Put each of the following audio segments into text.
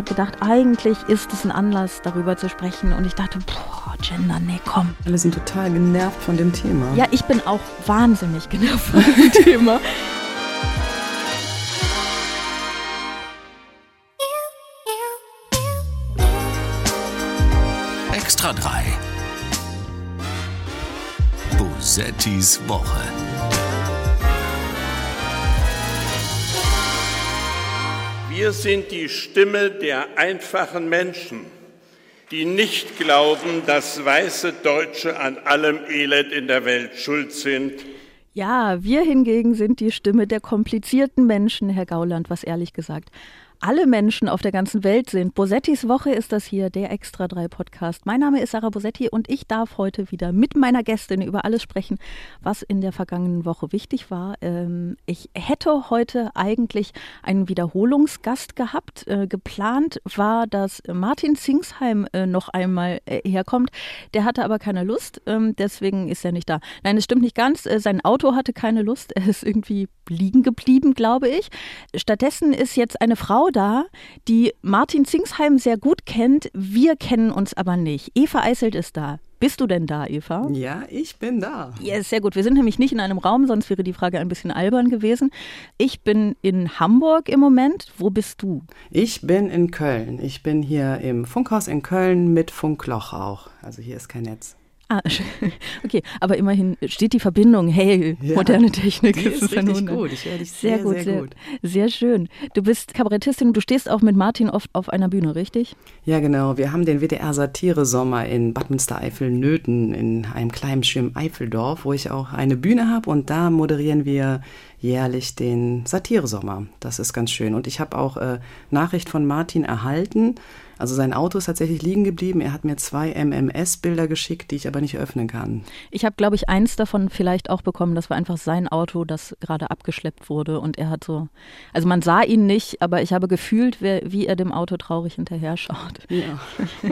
habe gedacht, eigentlich ist es ein Anlass, darüber zu sprechen. Und ich dachte, boah, Gender, nee, komm. Alle sind total genervt von dem Thema. Ja, ich bin auch wahnsinnig genervt von dem Thema. Extra 3. Bosettis Woche. Wir sind die Stimme der einfachen Menschen, die nicht glauben, dass weiße Deutsche an allem Elend in der Welt schuld sind. Ja, wir hingegen sind die Stimme der komplizierten Menschen, Herr Gauland, was ehrlich gesagt alle Menschen auf der ganzen Welt sind. Bosettis Woche ist das hier, der Extra 3 Podcast. Mein Name ist Sarah Bosetti und ich darf heute wieder mit meiner Gästin über alles sprechen, was in der vergangenen Woche wichtig war. Ähm, ich hätte heute eigentlich einen Wiederholungsgast gehabt. Äh, geplant war, dass Martin Zingsheim äh, noch einmal äh, herkommt. Der hatte aber keine Lust, ähm, deswegen ist er nicht da. Nein, es stimmt nicht ganz. Sein Auto hatte keine Lust. Er ist irgendwie liegen geblieben, glaube ich. Stattdessen ist jetzt eine Frau da, die Martin Zingsheim sehr gut kennt. Wir kennen uns aber nicht. Eva Eiselt ist da. Bist du denn da, Eva? Ja, ich bin da. Ja, sehr gut. Wir sind nämlich nicht in einem Raum, sonst wäre die Frage ein bisschen albern gewesen. Ich bin in Hamburg im Moment. Wo bist du? Ich bin in Köln. Ich bin hier im Funkhaus in Köln mit Funkloch auch. Also hier ist kein Netz. Ah, okay, aber immerhin steht die Verbindung. Hey, ja, moderne Technik. Die ist, ist richtig gut. Ich höre dich sehr, sehr, gut, sehr, gut. Sehr schön. Du bist Kabarettistin und du stehst auch mit Martin oft auf einer Bühne, richtig? Ja, genau. Wir haben den WDR Satire-Sommer in Bad Münstereifel-Nöthen in einem kleinen schönen Eifeldorf, wo ich auch eine Bühne habe und da moderieren wir jährlich den Satire-Sommer. Das ist ganz schön. Und ich habe auch äh, Nachricht von Martin erhalten also sein Auto ist tatsächlich liegen geblieben. Er hat mir zwei MMS-Bilder geschickt, die ich aber nicht öffnen kann. Ich habe, glaube ich, eins davon vielleicht auch bekommen. Das war einfach sein Auto, das gerade abgeschleppt wurde. Und er hat so, also man sah ihn nicht, aber ich habe gefühlt, wie er dem Auto traurig hinterher schaut. Ja.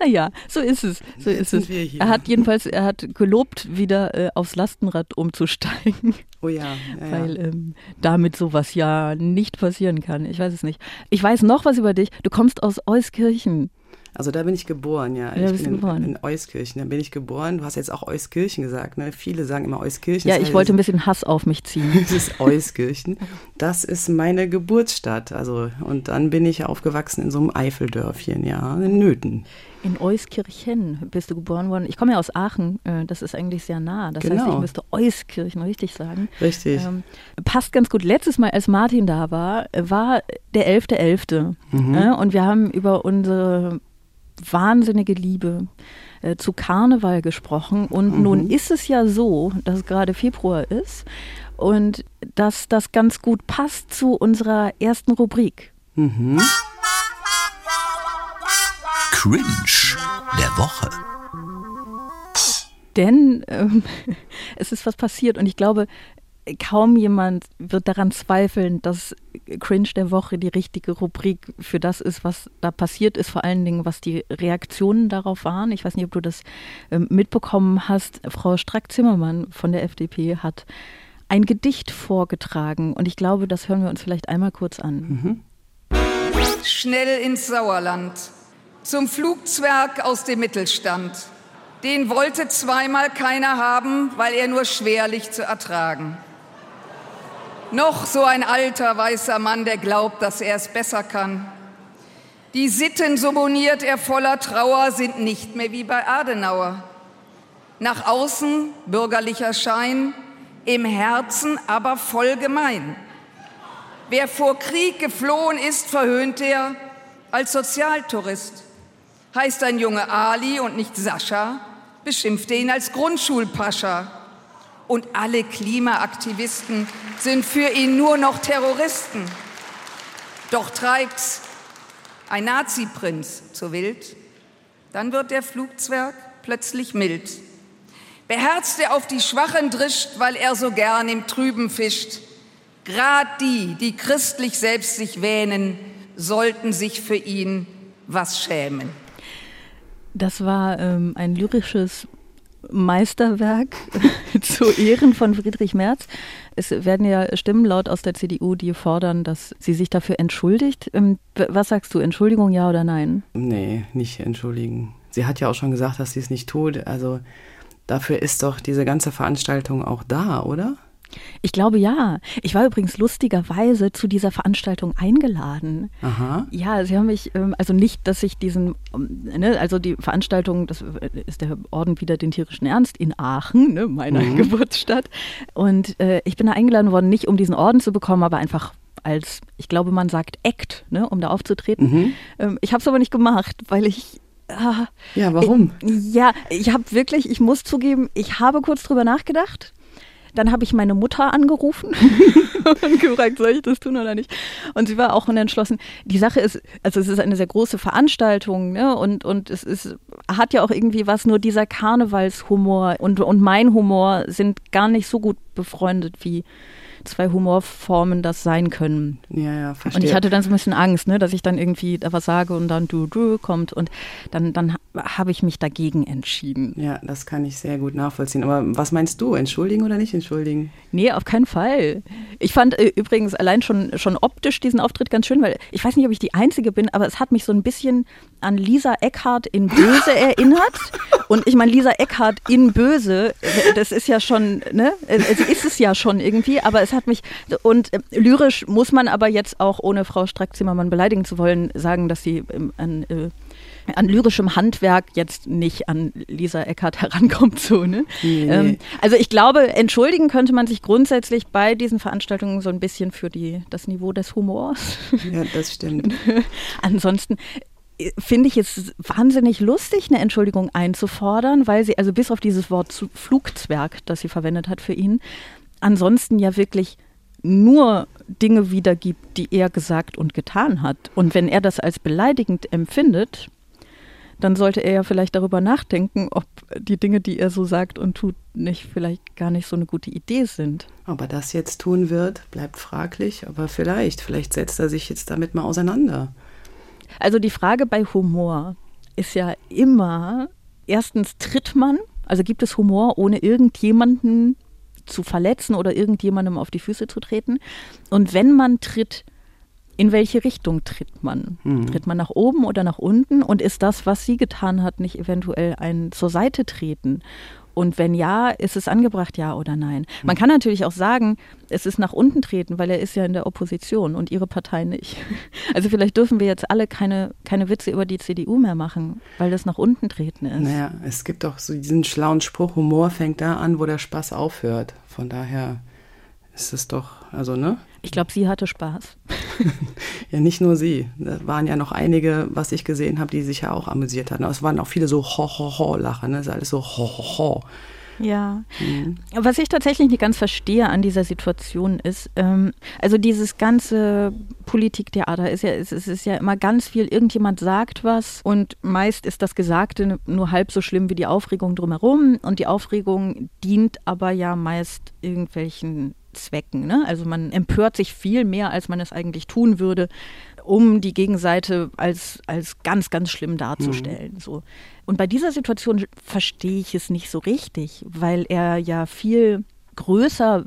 naja, so ist es. So Jetzt ist es. Er hat jedenfalls, er hat gelobt, wieder äh, aufs Lastenrad umzusteigen. Oh ja. ja weil ähm, damit sowas ja nicht passieren kann. Ich weiß es nicht. Ich weiß noch was über dich. Du kommst aus Euskirchen. Also da bin ich geboren, ja. ja ich bin geboren. In, Euskirchen, da bin ich geboren. Du hast jetzt auch Euskirchen gesagt, ne? Viele sagen immer Euskirchen. Ja, ich wollte ein bisschen Hass auf mich ziehen. das ist Euskirchen. Das ist meine Geburtsstadt. Also, und dann bin ich aufgewachsen in so einem Eifeldörfchen, ja, in Nöthen. In Euskirchen bist du geboren worden. Ich komme ja aus Aachen, äh, das ist eigentlich sehr nah. Das genau. heißt, ich müsste Euskirchen richtig sagen. Richtig. Ähm, passt ganz gut. Letztes Mal, als Martin da war, war der 11.11. .11. Mhm. Äh, und wir haben über unsere wahnsinnige Liebe äh, zu Karneval gesprochen. Und mhm. nun ist es ja so, dass es gerade Februar ist und dass das ganz gut passt zu unserer ersten Rubrik. Mhm. Cringe der Woche. Denn ähm, es ist was passiert und ich glaube, kaum jemand wird daran zweifeln, dass Cringe der Woche die richtige Rubrik für das ist, was da passiert ist, vor allen Dingen, was die Reaktionen darauf waren. Ich weiß nicht, ob du das ähm, mitbekommen hast. Frau Strack-Zimmermann von der FDP hat ein Gedicht vorgetragen und ich glaube, das hören wir uns vielleicht einmal kurz an. Mhm. Schnell ins Sauerland zum Flugzwerg aus dem Mittelstand. Den wollte zweimal keiner haben, weil er nur schwerlich zu ertragen. Noch so ein alter weißer Mann, der glaubt, dass er es besser kann. Die Sitten, so moniert er voller Trauer, sind nicht mehr wie bei Adenauer. Nach außen bürgerlicher Schein, im Herzen aber voll gemein. Wer vor Krieg geflohen ist, verhöhnt er als Sozialtourist. Heißt ein Junge Ali und nicht Sascha, beschimpft er ihn als Grundschulpascha. Und alle Klimaaktivisten sind für ihn nur noch Terroristen. Doch treibt's ein Nazi-Prinz zu wild, dann wird der Flugzwerg plötzlich mild. Beherzt er auf die Schwachen drischt, weil er so gern im Trüben fischt. Grad die, die christlich selbst sich wähnen, sollten sich für ihn was schämen. Das war ähm, ein lyrisches Meisterwerk zu Ehren von Friedrich Merz. Es werden ja Stimmen laut aus der CDU, die fordern, dass sie sich dafür entschuldigt. Ähm, was sagst du, Entschuldigung, ja oder nein? Nee, nicht entschuldigen. Sie hat ja auch schon gesagt, dass sie es nicht tut. Also dafür ist doch diese ganze Veranstaltung auch da, oder? Ich glaube ja. Ich war übrigens lustigerweise zu dieser Veranstaltung eingeladen. Aha. Ja, sie haben mich, ähm, also nicht, dass ich diesen, ähm, ne, also die Veranstaltung, das ist der Orden wieder den tierischen Ernst in Aachen, ne, meiner mhm. Geburtsstadt. Und äh, ich bin da eingeladen worden, nicht um diesen Orden zu bekommen, aber einfach als, ich glaube, man sagt Act, ne, um da aufzutreten. Mhm. Ähm, ich habe es aber nicht gemacht, weil ich ah, ja, warum? Ich, ja, ich habe wirklich, ich muss zugeben, ich habe kurz drüber nachgedacht dann habe ich meine Mutter angerufen und gefragt, soll ich das tun oder nicht? Und sie war auch unentschlossen. Die Sache ist, also es ist eine sehr große Veranstaltung ne? und, und es ist, hat ja auch irgendwie was, nur dieser Karnevalshumor und, und mein Humor sind gar nicht so gut befreundet wie zwei Humorformen das sein können. Ja, ja, verstehe. Und ich hatte dann so ein bisschen Angst, ne, dass ich dann irgendwie da was sage und dann du, du kommt und dann, dann habe ich mich dagegen entschieden. Ja, das kann ich sehr gut nachvollziehen. Aber was meinst du, entschuldigen oder nicht entschuldigen? Nee, auf keinen Fall. Ich fand äh, übrigens allein schon, schon optisch diesen Auftritt ganz schön, weil ich weiß nicht, ob ich die Einzige bin, aber es hat mich so ein bisschen an Lisa Eckhardt in Böse erinnert. Und ich meine, Lisa Eckhardt in Böse, äh, das ist ja schon, ne, sie ist es ja schon irgendwie, aber es es hat mich, und äh, lyrisch muss man aber jetzt auch, ohne Frau Strack-Zimmermann beleidigen zu wollen, sagen, dass sie ähm, an, äh, an lyrischem Handwerk jetzt nicht an Lisa Eckert herankommt. So, ne? Nee. Ähm, also ich glaube, entschuldigen könnte man sich grundsätzlich bei diesen Veranstaltungen so ein bisschen für die, das Niveau des Humors. Ja, das stimmt. Ansonsten äh, finde ich es wahnsinnig lustig, eine Entschuldigung einzufordern, weil sie, also bis auf dieses Wort Flugzwerg, das sie verwendet hat für ihn, ansonsten ja wirklich nur Dinge wiedergibt, die er gesagt und getan hat. Und wenn er das als beleidigend empfindet, dann sollte er ja vielleicht darüber nachdenken, ob die Dinge, die er so sagt und tut, nicht vielleicht gar nicht so eine gute Idee sind. Ob er das jetzt tun wird, bleibt fraglich, aber vielleicht, vielleicht setzt er sich jetzt damit mal auseinander. Also die Frage bei Humor ist ja immer, erstens tritt man, also gibt es Humor, ohne irgendjemanden zu verletzen oder irgendjemandem auf die Füße zu treten. Und wenn man tritt, in welche Richtung tritt man? Mhm. Tritt man nach oben oder nach unten? Und ist das, was sie getan hat, nicht eventuell ein zur Seite treten? Und wenn ja, ist es angebracht, ja oder nein? Man kann natürlich auch sagen, es ist nach unten treten, weil er ist ja in der Opposition und ihre Partei nicht. Also vielleicht dürfen wir jetzt alle keine, keine Witze über die CDU mehr machen, weil das nach unten treten ist. Naja, es gibt doch so diesen schlauen Spruch, Humor fängt da an, wo der Spaß aufhört. Von daher ist es doch, also ne? Ich glaube, sie hatte Spaß. ja, nicht nur sie. Da waren ja noch einige, was ich gesehen habe, die sich ja auch amüsiert hatten. Es waren auch viele so ho-ho-ho-Lacher, ne? Es ist alles so ho-ho-ho. Ja. Mhm. Was ich tatsächlich nicht ganz verstehe an dieser Situation ist, ähm, also dieses ganze Politiktheater ist ja, es, es ist ja immer ganz viel, irgendjemand sagt was und meist ist das Gesagte nur halb so schlimm wie die Aufregung drumherum und die Aufregung dient aber ja meist irgendwelchen Zwecken. Ne? Also man empört sich viel mehr, als man es eigentlich tun würde, um die Gegenseite als, als ganz, ganz schlimm darzustellen. Mhm. So. Und bei dieser Situation verstehe ich es nicht so richtig, weil er ja viel größer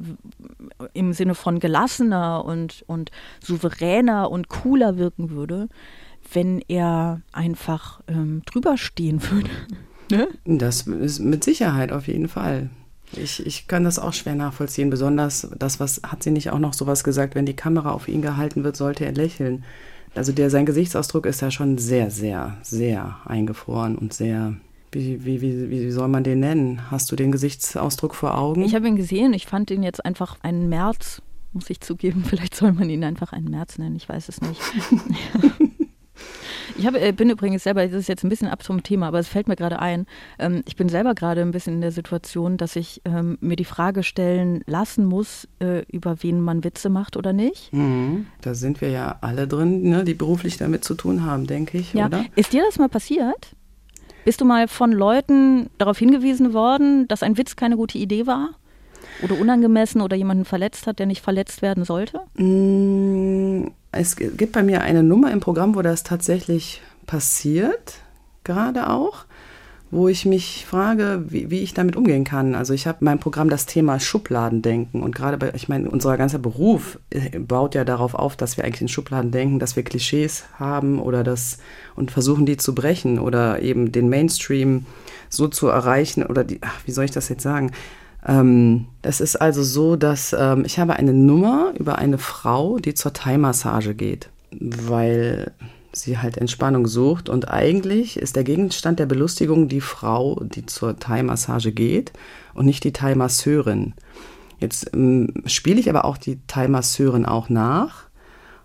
im Sinne von gelassener und, und souveräner und cooler wirken würde, wenn er einfach ähm, drüber stehen würde. ne? Das ist mit Sicherheit auf jeden Fall. Ich, ich kann das auch schwer nachvollziehen. Besonders das, was hat sie nicht auch noch sowas gesagt, wenn die Kamera auf ihn gehalten wird, sollte er lächeln. Also der, sein Gesichtsausdruck ist ja schon sehr, sehr, sehr eingefroren und sehr, wie, wie, wie, wie soll man den nennen? Hast du den Gesichtsausdruck vor Augen? Ich habe ihn gesehen. Ich fand ihn jetzt einfach einen März, muss ich zugeben. Vielleicht soll man ihn einfach einen März nennen. Ich weiß es nicht. Ich hab, äh, bin übrigens selber, das ist jetzt ein bisschen ab zum Thema, aber es fällt mir gerade ein, ähm, ich bin selber gerade ein bisschen in der Situation, dass ich ähm, mir die Frage stellen lassen muss, äh, über wen man Witze macht oder nicht. Mhm. Da sind wir ja alle drin, ne, die beruflich damit zu tun haben, denke ich, ja. oder? Ist dir das mal passiert? Bist du mal von Leuten darauf hingewiesen worden, dass ein Witz keine gute Idee war? Oder unangemessen oder jemanden verletzt hat, der nicht verletzt werden sollte? Mm, es gibt bei mir eine Nummer im Programm, wo das tatsächlich passiert, gerade auch, wo ich mich frage, wie, wie ich damit umgehen kann. Also ich habe mein Programm das Thema Schubladendenken und gerade bei, ich meine, unser ganzer Beruf äh, baut ja darauf auf, dass wir eigentlich in Schubladen denken, dass wir Klischees haben oder das und versuchen die zu brechen oder eben den Mainstream so zu erreichen oder die, ach, wie soll ich das jetzt sagen? Ähm, es ist also so, dass ähm, ich habe eine Nummer über eine Frau, die zur Thai-Massage geht, weil sie halt Entspannung sucht. Und eigentlich ist der Gegenstand der Belustigung die Frau, die zur Thai-Massage geht und nicht die Thai-Masseurin. Jetzt ähm, spiele ich aber auch die Thai-Masseurin auch nach.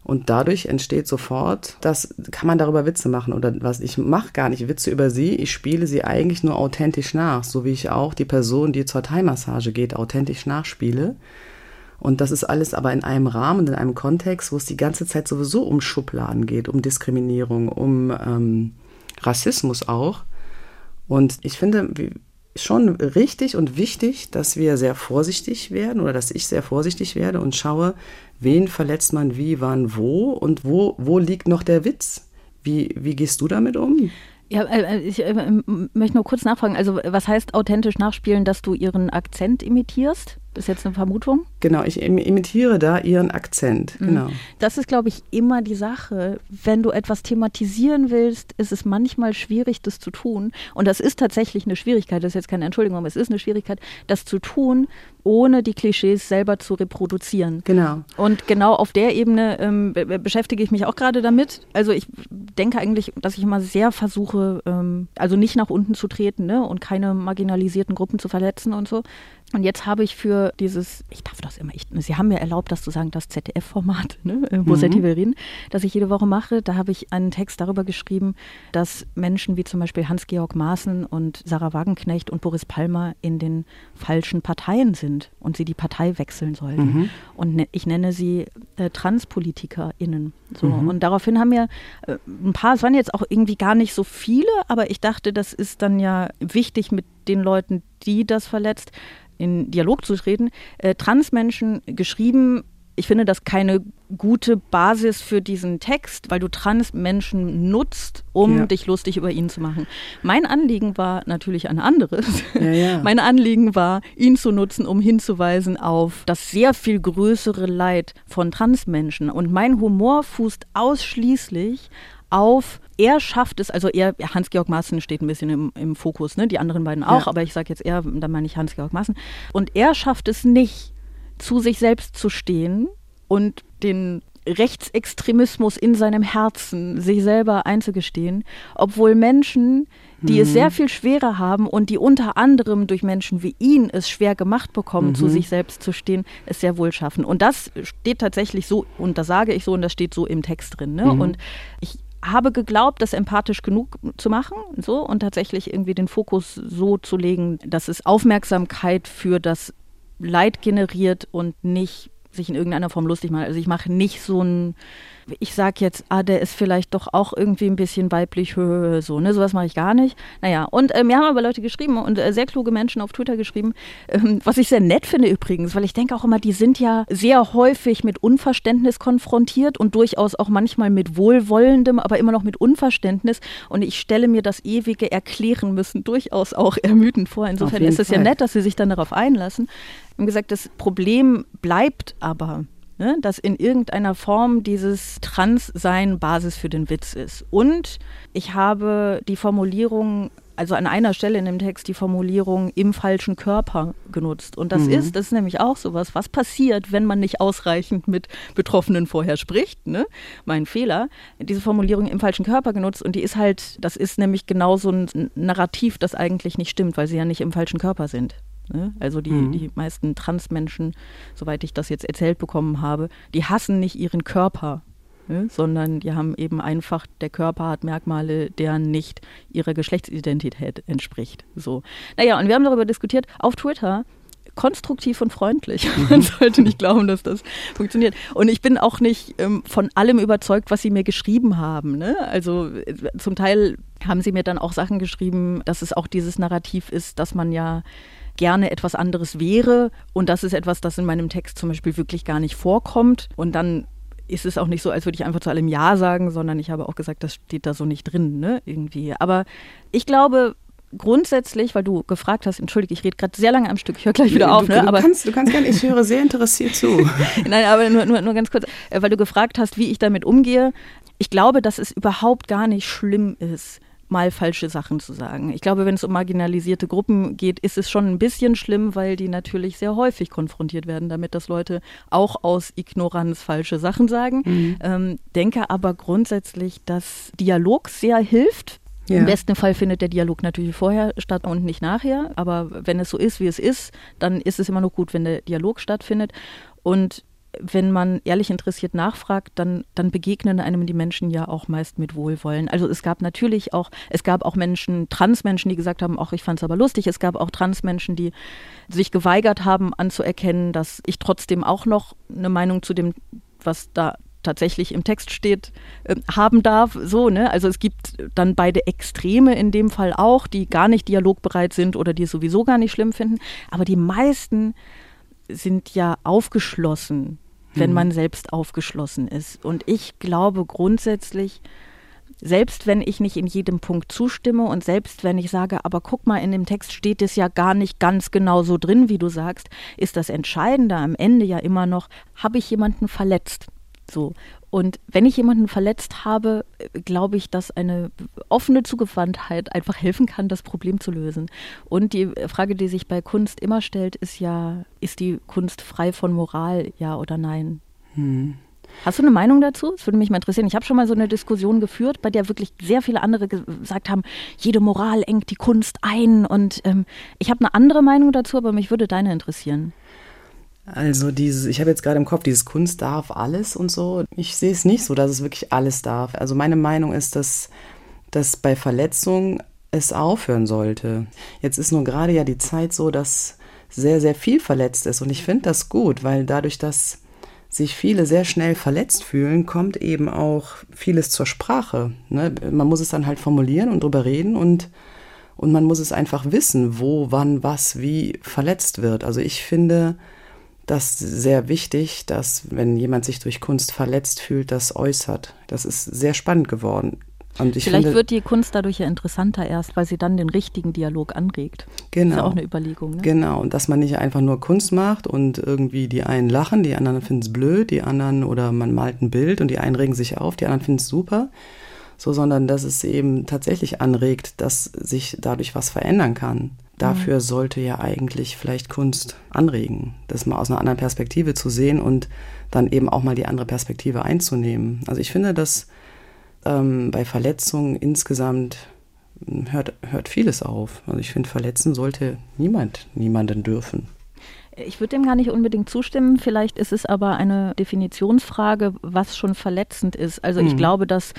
Und dadurch entsteht sofort, das kann man darüber Witze machen oder was. Ich mache gar nicht Witze über sie, ich spiele sie eigentlich nur authentisch nach, so wie ich auch die Person, die zur Thai-Massage geht, authentisch nachspiele. Und das ist alles aber in einem Rahmen, in einem Kontext, wo es die ganze Zeit sowieso um Schubladen geht, um Diskriminierung, um ähm, Rassismus auch. Und ich finde schon richtig und wichtig, dass wir sehr vorsichtig werden oder dass ich sehr vorsichtig werde und schaue, wen verletzt man wie, wann, wo und wo, wo liegt noch der Witz? Wie, wie gehst du damit um? Ja, äh, ich äh, möchte nur kurz nachfragen. Also, was heißt authentisch nachspielen, dass du ihren Akzent imitierst? Ist jetzt eine Vermutung? Genau, ich imitiere da ihren Akzent. Mhm. Genau. Das ist, glaube ich, immer die Sache. Wenn du etwas thematisieren willst, ist es manchmal schwierig, das zu tun. Und das ist tatsächlich eine Schwierigkeit. Das ist jetzt keine Entschuldigung, aber es ist eine Schwierigkeit, das zu tun, ohne die Klischees selber zu reproduzieren. Genau. Und genau auf der Ebene ähm, beschäftige ich mich auch gerade damit. Also ich denke eigentlich, dass ich immer sehr versuche, ähm, also nicht nach unten zu treten ne, und keine marginalisierten Gruppen zu verletzen und so, und jetzt habe ich für dieses, ich darf das immer, ich, Sie haben mir erlaubt, das zu sagen, das ZDF-Format, ne, Bosetti mhm. will reden, das ich jede Woche mache, da habe ich einen Text darüber geschrieben, dass Menschen wie zum Beispiel Hans-Georg Maaßen und Sarah Wagenknecht und Boris Palmer in den falschen Parteien sind und sie die Partei wechseln sollten. Mhm. Und ne, ich nenne sie äh, TranspolitikerInnen. So. Mhm. Und daraufhin haben mir äh, ein paar, es waren jetzt auch irgendwie gar nicht so viele, aber ich dachte, das ist dann ja wichtig mit den Leuten, die das verletzt, in Dialog zu treten, äh, Transmenschen geschrieben. Ich finde das keine gute Basis für diesen Text, weil du Transmenschen nutzt, um ja. dich lustig über ihn zu machen. Mein Anliegen war natürlich ein anderes. Ja, ja. Mein Anliegen war, ihn zu nutzen, um hinzuweisen auf das sehr viel größere Leid von Transmenschen. Und mein Humor fußt ausschließlich auf, er schafft es, also er, Hans-Georg Maaßen steht ein bisschen im, im Fokus, ne? die anderen beiden auch, ja. aber ich sage jetzt er, dann meine ich Hans-Georg Maaßen. Und er schafft es nicht, zu sich selbst zu stehen und den Rechtsextremismus in seinem Herzen sich selber einzugestehen, obwohl Menschen, die mhm. es sehr viel schwerer haben und die unter anderem durch Menschen wie ihn es schwer gemacht bekommen, mhm. zu sich selbst zu stehen, es sehr wohl schaffen. Und das steht tatsächlich so, und das sage ich so, und das steht so im Text drin. Ne? Mhm. Und ich habe geglaubt, das empathisch genug zu machen, so und tatsächlich irgendwie den Fokus so zu legen, dass es Aufmerksamkeit für das Leid generiert und nicht sich in irgendeiner Form lustig macht. Also ich mache nicht so ein ich sage jetzt, ah, der ist vielleicht doch auch irgendwie ein bisschen weiblich, so, ne, sowas mache ich gar nicht. Naja, und äh, mir haben aber Leute geschrieben und äh, sehr kluge Menschen auf Twitter geschrieben, ähm, was ich sehr nett finde übrigens, weil ich denke auch immer, die sind ja sehr häufig mit Unverständnis konfrontiert und durchaus auch manchmal mit wohlwollendem, aber immer noch mit Unverständnis. Und ich stelle mir das ewige Erklären müssen durchaus auch ermüdend vor. Insofern ist es ja nett, dass sie sich dann darauf einlassen. Wie gesagt, das Problem bleibt aber ne, dass in irgendeiner Form dieses Transsein Basis für den Witz ist. Und ich habe die Formulierung also an einer Stelle in dem Text die Formulierung im falschen Körper genutzt. Und das mhm. ist, das ist nämlich auch sowas, was passiert, wenn man nicht ausreichend mit Betroffenen vorher spricht, ne? Mein Fehler. Diese Formulierung im falschen Körper genutzt und die ist halt, das ist nämlich genau so ein Narrativ, das eigentlich nicht stimmt, weil sie ja nicht im falschen Körper sind. Ne? Also die, mhm. die meisten Transmenschen, soweit ich das jetzt erzählt bekommen habe, die hassen nicht ihren Körper, ne? sondern die haben eben einfach, der Körper hat Merkmale, deren nicht ihrer Geschlechtsidentität entspricht. So. Naja, und wir haben darüber diskutiert auf Twitter, konstruktiv und freundlich. Mhm. Man sollte nicht glauben, dass das funktioniert. Und ich bin auch nicht ähm, von allem überzeugt, was sie mir geschrieben haben. Ne? Also äh, zum Teil haben sie mir dann auch Sachen geschrieben, dass es auch dieses Narrativ ist, dass man ja gerne etwas anderes wäre. Und das ist etwas, das in meinem Text zum Beispiel wirklich gar nicht vorkommt. Und dann ist es auch nicht so, als würde ich einfach zu allem Ja sagen, sondern ich habe auch gesagt, das steht da so nicht drin, ne, irgendwie. Aber ich glaube, grundsätzlich, weil du gefragt hast, entschuldige, ich rede gerade sehr lange am Stück, ich höre gleich wieder auf. Du, ne? du, aber, kannst, du kannst gerne, ich höre sehr interessiert zu. Nein, aber nur, nur, nur ganz kurz, äh, weil du gefragt hast, wie ich damit umgehe. Ich glaube, dass es überhaupt gar nicht schlimm ist, mal falsche Sachen zu sagen. Ich glaube, wenn es um marginalisierte Gruppen geht, ist es schon ein bisschen schlimm, weil die natürlich sehr häufig konfrontiert werden damit, dass Leute auch aus Ignoranz falsche Sachen sagen. Mhm. Ähm, denke aber grundsätzlich, dass Dialog sehr hilft, ja. Im besten Fall findet der Dialog natürlich vorher statt und nicht nachher. Aber wenn es so ist, wie es ist, dann ist es immer noch gut, wenn der Dialog stattfindet. Und wenn man ehrlich interessiert nachfragt, dann, dann begegnen einem die Menschen ja auch meist mit Wohlwollen. Also es gab natürlich auch, es gab auch Menschen, Transmenschen, die gesagt haben, ach, ich fand es aber lustig. Es gab auch Transmenschen, die sich geweigert haben anzuerkennen, dass ich trotzdem auch noch eine Meinung zu dem, was da tatsächlich im Text steht, äh, haben darf. So, ne? Also es gibt dann beide Extreme in dem Fall auch, die gar nicht dialogbereit sind oder die es sowieso gar nicht schlimm finden. Aber die meisten sind ja aufgeschlossen, wenn mhm. man selbst aufgeschlossen ist. Und ich glaube grundsätzlich, selbst wenn ich nicht in jedem Punkt zustimme und selbst wenn ich sage, aber guck mal, in dem Text steht es ja gar nicht ganz genau so drin, wie du sagst, ist das Entscheidende am Ende ja immer noch, habe ich jemanden verletzt? So. Und wenn ich jemanden verletzt habe, glaube ich, dass eine offene Zugewandtheit einfach helfen kann, das Problem zu lösen. Und die Frage, die sich bei Kunst immer stellt, ist ja, ist die Kunst frei von Moral, ja oder nein? Hm. Hast du eine Meinung dazu? Das würde mich mal interessieren. Ich habe schon mal so eine Diskussion geführt, bei der wirklich sehr viele andere gesagt haben, jede Moral engt die Kunst ein. Und ähm, ich habe eine andere Meinung dazu, aber mich würde deine interessieren. Also dieses, ich habe jetzt gerade im Kopf, dieses Kunst darf alles und so. Ich sehe es nicht so, dass es wirklich alles darf. Also meine Meinung ist, dass, dass bei Verletzungen es aufhören sollte. Jetzt ist nur gerade ja die Zeit so, dass sehr, sehr viel verletzt ist. Und ich finde das gut, weil dadurch, dass sich viele sehr schnell verletzt fühlen, kommt eben auch vieles zur Sprache. Ne? Man muss es dann halt formulieren und drüber reden und, und man muss es einfach wissen, wo, wann, was, wie verletzt wird. Also ich finde, das sehr wichtig, dass wenn jemand sich durch Kunst verletzt fühlt, das äußert. Das ist sehr spannend geworden. Vielleicht finde, wird die Kunst dadurch ja interessanter erst, weil sie dann den richtigen Dialog anregt. Genau. Das ist ja auch eine Überlegung. Ne? Genau. Und dass man nicht einfach nur Kunst macht und irgendwie die einen lachen, die anderen finden es blöd, die anderen oder man malt ein Bild und die einen regen sich auf, die anderen finden es super. So, sondern dass es eben tatsächlich anregt, dass sich dadurch was verändern kann. Dafür mhm. sollte ja eigentlich vielleicht Kunst anregen, das mal aus einer anderen Perspektive zu sehen und dann eben auch mal die andere Perspektive einzunehmen. Also ich finde, dass ähm, bei Verletzungen insgesamt hm, hört, hört vieles auf. Also ich finde, verletzen sollte niemand, niemanden dürfen. Ich würde dem gar nicht unbedingt zustimmen. Vielleicht ist es aber eine Definitionsfrage, was schon verletzend ist. Also ich mhm. glaube, dass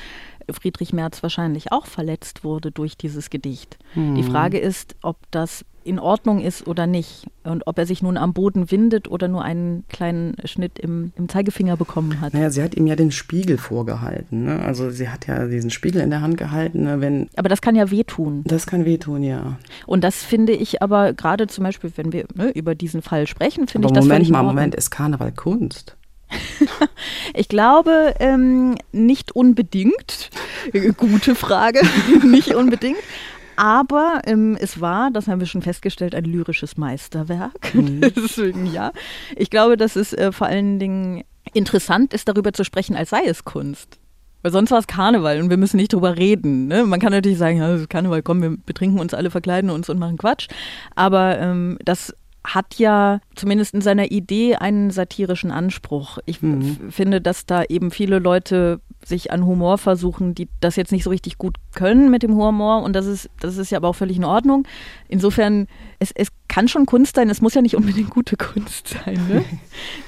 Friedrich Merz wahrscheinlich auch verletzt wurde durch dieses Gedicht. Mhm. Die Frage ist, ob das in Ordnung ist oder nicht und ob er sich nun am Boden windet oder nur einen kleinen Schnitt im, im Zeigefinger bekommen hat. Naja, sie hat ihm ja den Spiegel vorgehalten. Ne? Also sie hat ja diesen Spiegel in der Hand gehalten. Ne? Wenn aber das kann ja wehtun. Das kann wehtun, ja. Und das finde ich aber gerade zum Beispiel, wenn wir ne, über diesen Fall sprechen, finde ich das Moment mal, Moment, ist Karneval Kunst? ich glaube ähm, nicht unbedingt. Gute Frage. nicht unbedingt. Aber ähm, es war, das haben wir schon festgestellt, ein lyrisches Meisterwerk. Mhm. Deswegen ja. Ich glaube, dass es äh, vor allen Dingen interessant ist, darüber zu sprechen, als sei es Kunst. Weil sonst war es Karneval und wir müssen nicht drüber reden. Ne? Man kann natürlich sagen, ja, Karneval, komm, wir betrinken uns alle, verkleiden uns und machen Quatsch. Aber ähm, das hat ja zumindest in seiner Idee einen satirischen Anspruch. Ich mhm. finde, dass da eben viele Leute sich an Humor versuchen, die das jetzt nicht so richtig gut können mit dem Humor und das ist, das ist ja aber auch völlig in Ordnung. Insofern, es, es kann schon Kunst sein, es muss ja nicht unbedingt gute Kunst sein. Ne?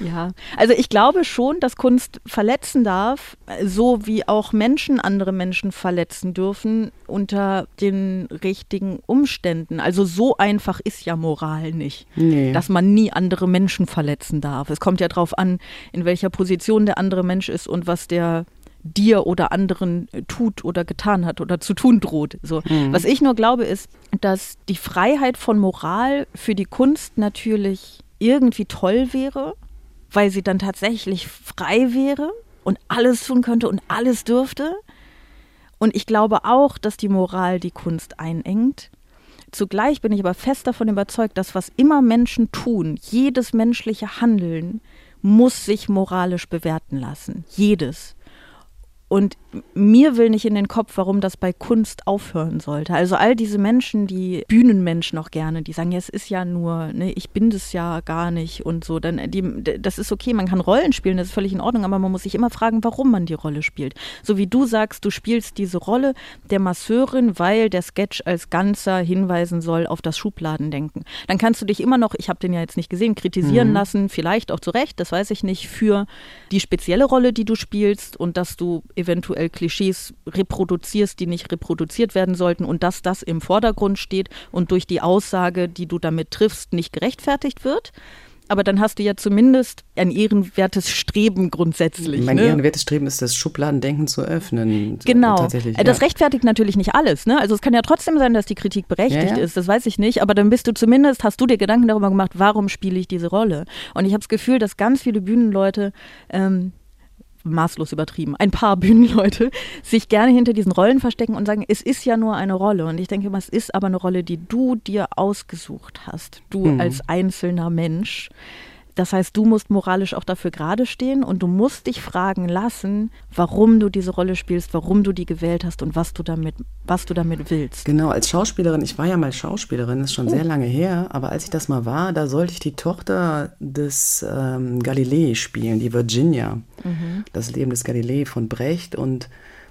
ja, also ich glaube schon, dass Kunst verletzen darf, so wie auch Menschen andere Menschen verletzen dürfen unter den richtigen Umständen. Also so einfach ist ja Moral nicht, nee. dass man nie andere Menschen verletzen darf. Es kommt ja darauf an, in welcher Position der andere Mensch ist und was der dir oder anderen äh, tut oder getan hat oder zu tun droht. So. Mhm. Was ich nur glaube, ist, dass die Freiheit von Moral für die Kunst natürlich irgendwie toll wäre, weil sie dann tatsächlich frei wäre und alles tun könnte und alles dürfte. Und ich glaube auch, dass die Moral die Kunst einengt. zugleich bin ich aber fest davon überzeugt, dass was immer Menschen tun, jedes menschliche Handeln muss sich moralisch bewerten lassen. Jedes. Und mir will nicht in den Kopf, warum das bei Kunst aufhören sollte. Also all diese Menschen, die Bühnenmenschen auch gerne, die sagen, ja, es ist ja nur, ne, ich bin das ja gar nicht und so. Dann, die, das ist okay, man kann Rollen spielen, das ist völlig in Ordnung, aber man muss sich immer fragen, warum man die Rolle spielt. So wie du sagst, du spielst diese Rolle der Masseurin, weil der Sketch als Ganzer hinweisen soll auf das Schubladendenken. Dann kannst du dich immer noch, ich habe den ja jetzt nicht gesehen, kritisieren mhm. lassen, vielleicht auch zu Recht, das weiß ich nicht, für die spezielle Rolle, die du spielst und dass du eventuell Klischees reproduzierst, die nicht reproduziert werden sollten und dass das im Vordergrund steht und durch die Aussage, die du damit triffst, nicht gerechtfertigt wird. Aber dann hast du ja zumindest ein ehrenwertes Streben grundsätzlich. Mein ne? ehrenwertes Streben ist, das Schubladendenken zu öffnen. Genau. Tatsächlich, ja. Das rechtfertigt natürlich nicht alles. Ne? Also es kann ja trotzdem sein, dass die Kritik berechtigt ja, ja. ist. Das weiß ich nicht. Aber dann bist du zumindest, hast du dir Gedanken darüber gemacht, warum spiele ich diese Rolle? Und ich habe das Gefühl, dass ganz viele Bühnenleute ähm, maßlos übertrieben, ein paar Bühnenleute sich gerne hinter diesen Rollen verstecken und sagen, es ist ja nur eine Rolle. Und ich denke immer, es ist aber eine Rolle, die du dir ausgesucht hast, du mhm. als einzelner Mensch. Das heißt, du musst moralisch auch dafür gerade stehen und du musst dich fragen lassen, warum du diese Rolle spielst, warum du die gewählt hast und was du damit, was du damit willst. Genau, als Schauspielerin, ich war ja mal Schauspielerin, das ist schon oh. sehr lange her, aber als ich das mal war, da sollte ich die Tochter des ähm, Galilei spielen, die Virginia. Mhm. Das Leben des Galilei von Brecht und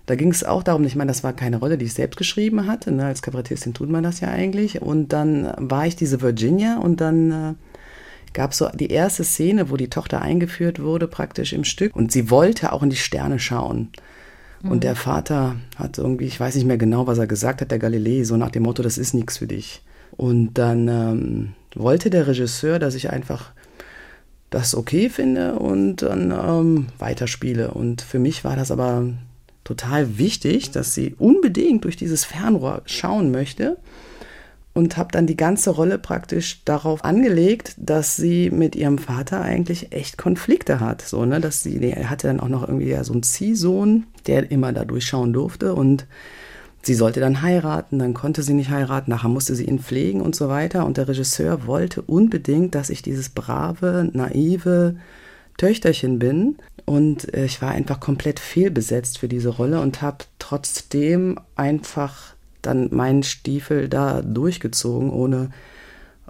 da ging es auch darum, ich meine, das war keine Rolle, die ich selbst geschrieben hatte. Ne? Als Kabarettistin tut man das ja eigentlich. Und dann war ich diese Virginia und dann äh, gab so die erste Szene, wo die Tochter eingeführt wurde, praktisch im Stück. Und sie wollte auch in die Sterne schauen. Mhm. Und der Vater hat irgendwie, ich weiß nicht mehr genau, was er gesagt hat, der Galilei, so nach dem Motto, das ist nichts für dich. Und dann ähm, wollte der Regisseur, dass ich einfach das okay finde und dann ähm, weiterspiele. Und für mich war das aber total wichtig, dass sie unbedingt durch dieses Fernrohr schauen möchte und habe dann die ganze Rolle praktisch darauf angelegt, dass sie mit ihrem Vater eigentlich echt Konflikte hat. So, ne? dass sie, er hatte dann auch noch irgendwie ja so einen Ziehsohn, der immer da durchschauen durfte und sie sollte dann heiraten, dann konnte sie nicht heiraten, nachher musste sie ihn pflegen und so weiter. Und der Regisseur wollte unbedingt, dass ich dieses brave, naive Töchterchen bin. Und äh, ich war einfach komplett fehlbesetzt für diese Rolle und habe trotzdem einfach dann meinen Stiefel da durchgezogen, ohne,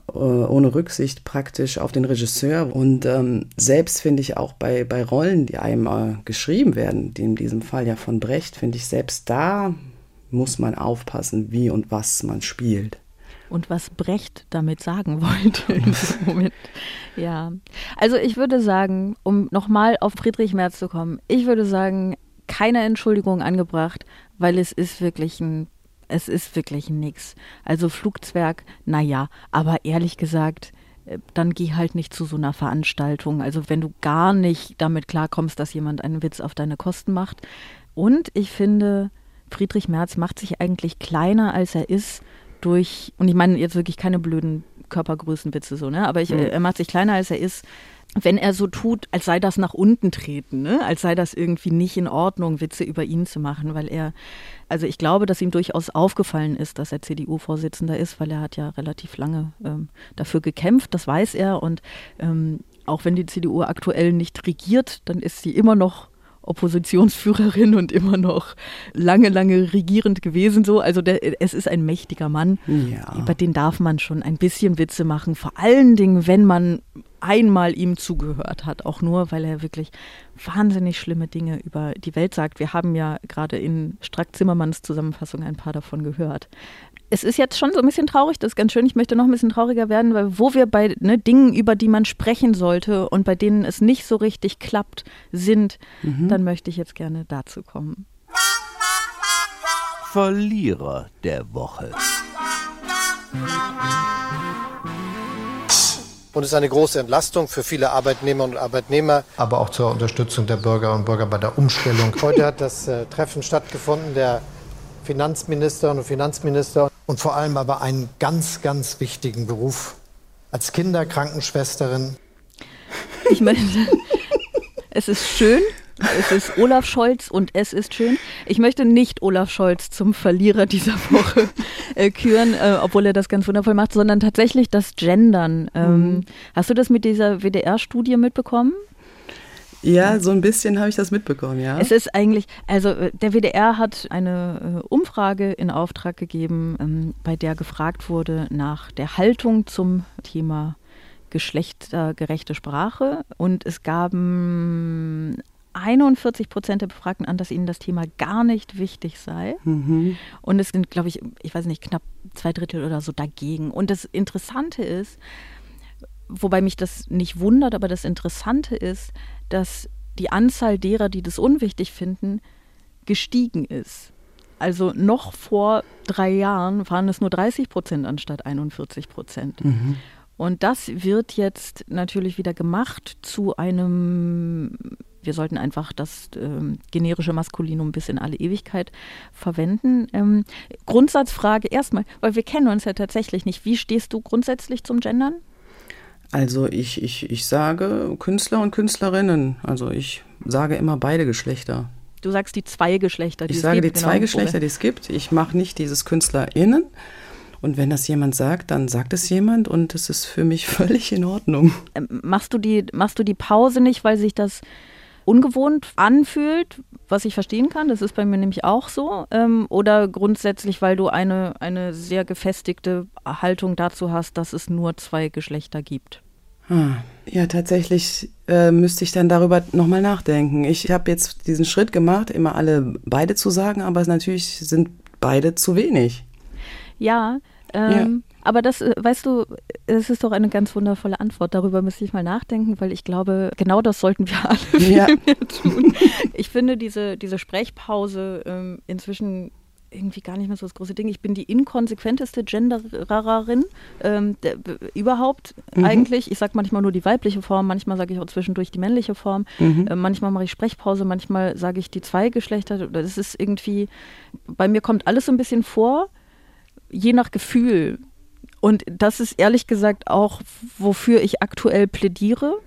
äh, ohne Rücksicht praktisch auf den Regisseur. Und ähm, selbst finde ich auch bei, bei Rollen, die einem äh, geschrieben werden, die in diesem Fall ja von Brecht, finde ich selbst da muss man aufpassen, wie und was man spielt. Und was Brecht damit sagen wollte in diesem Moment. Ja. Also ich würde sagen, um nochmal auf Friedrich Merz zu kommen, ich würde sagen, keine Entschuldigung angebracht, weil es ist wirklich ein es ist wirklich nichts. Also Flugzwerg, naja, aber ehrlich gesagt, äh, dann geh halt nicht zu so einer Veranstaltung. Also wenn du gar nicht damit klarkommst, dass jemand einen Witz auf deine Kosten macht. Und ich finde, Friedrich Merz macht sich eigentlich kleiner, als er ist, durch, und ich meine jetzt wirklich keine blöden Körpergrößenwitze so, ne? Aber ich, mhm. er macht sich kleiner, als er ist, wenn er so tut, als sei das nach unten treten, ne? als sei das irgendwie nicht in Ordnung, Witze über ihn zu machen, weil er, also ich glaube, dass ihm durchaus aufgefallen ist, dass er CDU-Vorsitzender ist, weil er hat ja relativ lange ähm, dafür gekämpft, das weiß er und ähm, auch wenn die CDU aktuell nicht regiert, dann ist sie immer noch Oppositionsführerin und immer noch lange, lange regierend gewesen. So, also der, es ist ein mächtiger Mann. Ja. Über den darf man schon ein bisschen Witze machen. Vor allen Dingen, wenn man einmal ihm zugehört hat, auch nur, weil er wirklich wahnsinnig schlimme Dinge über die Welt sagt. Wir haben ja gerade in Strack Zimmermanns Zusammenfassung ein paar davon gehört. Es ist jetzt schon so ein bisschen traurig, das ist ganz schön. Ich möchte noch ein bisschen trauriger werden, weil wo wir bei ne, Dingen, über die man sprechen sollte und bei denen es nicht so richtig klappt, sind, mhm. dann möchte ich jetzt gerne dazu kommen. Verlierer der Woche. Und ist eine große Entlastung für viele Arbeitnehmerinnen und Arbeitnehmer. Aber auch zur Unterstützung der Bürgerinnen und Bürger bei der Umstellung. Heute hat das äh, Treffen stattgefunden der Finanzministerinnen und Finanzminister. Und vor allem aber einen ganz, ganz wichtigen Beruf als Kinderkrankenschwesterin. Ich meine, es ist schön, Es ist Olaf Scholz und es ist schön. Ich möchte nicht Olaf Scholz zum Verlierer dieser Woche äh, küren, äh, obwohl er das ganz wundervoll macht, sondern tatsächlich das Gendern. Ähm, mhm. Hast du das mit dieser WDR-Studie mitbekommen? Ja, so ein bisschen habe ich das mitbekommen, ja. Es ist eigentlich, also äh, der WDR hat eine äh, Umfrage in Auftrag gegeben, ähm, bei der gefragt wurde nach der Haltung zum Thema geschlechtergerechte Sprache. Und es gaben 41 Prozent der Befragten an, dass ihnen das Thema gar nicht wichtig sei. Mhm. Und es sind, glaube ich, ich weiß nicht, knapp zwei Drittel oder so dagegen. Und das Interessante ist, wobei mich das nicht wundert, aber das Interessante ist, dass die Anzahl derer, die das unwichtig finden, gestiegen ist. Also noch vor drei Jahren waren es nur 30 Prozent anstatt 41 Prozent. Mhm. Und das wird jetzt natürlich wieder gemacht zu einem, wir sollten einfach das ähm, generische Maskulinum bis in alle Ewigkeit verwenden. Ähm, Grundsatzfrage erstmal, weil wir kennen uns ja tatsächlich nicht. Wie stehst du grundsätzlich zum Gendern? Also ich, ich, ich sage Künstler und Künstlerinnen. Also ich sage immer beide Geschlechter. Du sagst die zwei Geschlechter, die ich es gibt. Ich sage die zwei genau, Geschlechter, die es gibt. Ich mache nicht dieses KünstlerInnen. Und wenn das jemand sagt, dann sagt es jemand und es ist für mich völlig in Ordnung. Ähm, machst, du die, machst du die Pause nicht, weil sich das ungewohnt anfühlt, was ich verstehen kann, das ist bei mir nämlich auch so, ähm, oder grundsätzlich, weil du eine, eine sehr gefestigte Haltung dazu hast, dass es nur zwei Geschlechter gibt? Ah, ja, tatsächlich äh, müsste ich dann darüber nochmal nachdenken. Ich habe jetzt diesen Schritt gemacht, immer alle beide zu sagen, aber natürlich sind beide zu wenig. Ja, ähm, ja. Aber das, äh, weißt du, es ist doch eine ganz wundervolle Antwort. Darüber müsste ich mal nachdenken, weil ich glaube, genau das sollten wir alle viel ja. mehr tun. Ich finde diese, diese Sprechpause ähm, inzwischen irgendwie gar nicht mehr so das große Ding. Ich bin die inkonsequenteste Gendererin ähm, der, überhaupt mhm. eigentlich. Ich sage manchmal nur die weibliche Form, manchmal sage ich auch zwischendurch die männliche Form. Mhm. Äh, manchmal mache ich Sprechpause, manchmal sage ich die zwei Geschlechter. Das ist irgendwie, bei mir kommt alles so ein bisschen vor, je nach Gefühl. Und das ist ehrlich gesagt auch, wofür ich aktuell plädiere,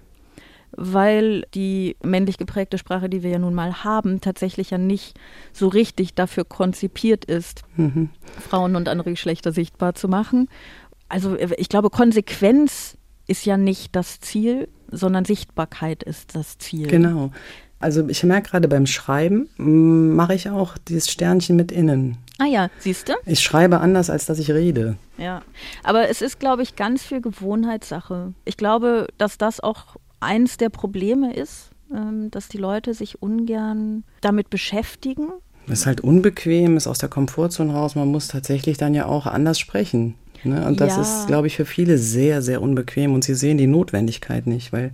weil die männlich geprägte Sprache, die wir ja nun mal haben, tatsächlich ja nicht so richtig dafür konzipiert ist, mhm. Frauen und andere Geschlechter sichtbar zu machen. Also ich glaube, Konsequenz ist ja nicht das Ziel, sondern Sichtbarkeit ist das Ziel. Genau. Also ich merke gerade beim Schreiben, mache ich auch dieses Sternchen mit innen. Ah ja, siehst du? Ich schreibe anders, als dass ich rede. Ja, aber es ist, glaube ich, ganz viel Gewohnheitssache. Ich glaube, dass das auch eins der Probleme ist, ähm, dass die Leute sich ungern damit beschäftigen. Es ist halt unbequem, ist aus der Komfortzone raus. Man muss tatsächlich dann ja auch anders sprechen. Ne? Und das ja. ist, glaube ich, für viele sehr, sehr unbequem. Und sie sehen die Notwendigkeit nicht, weil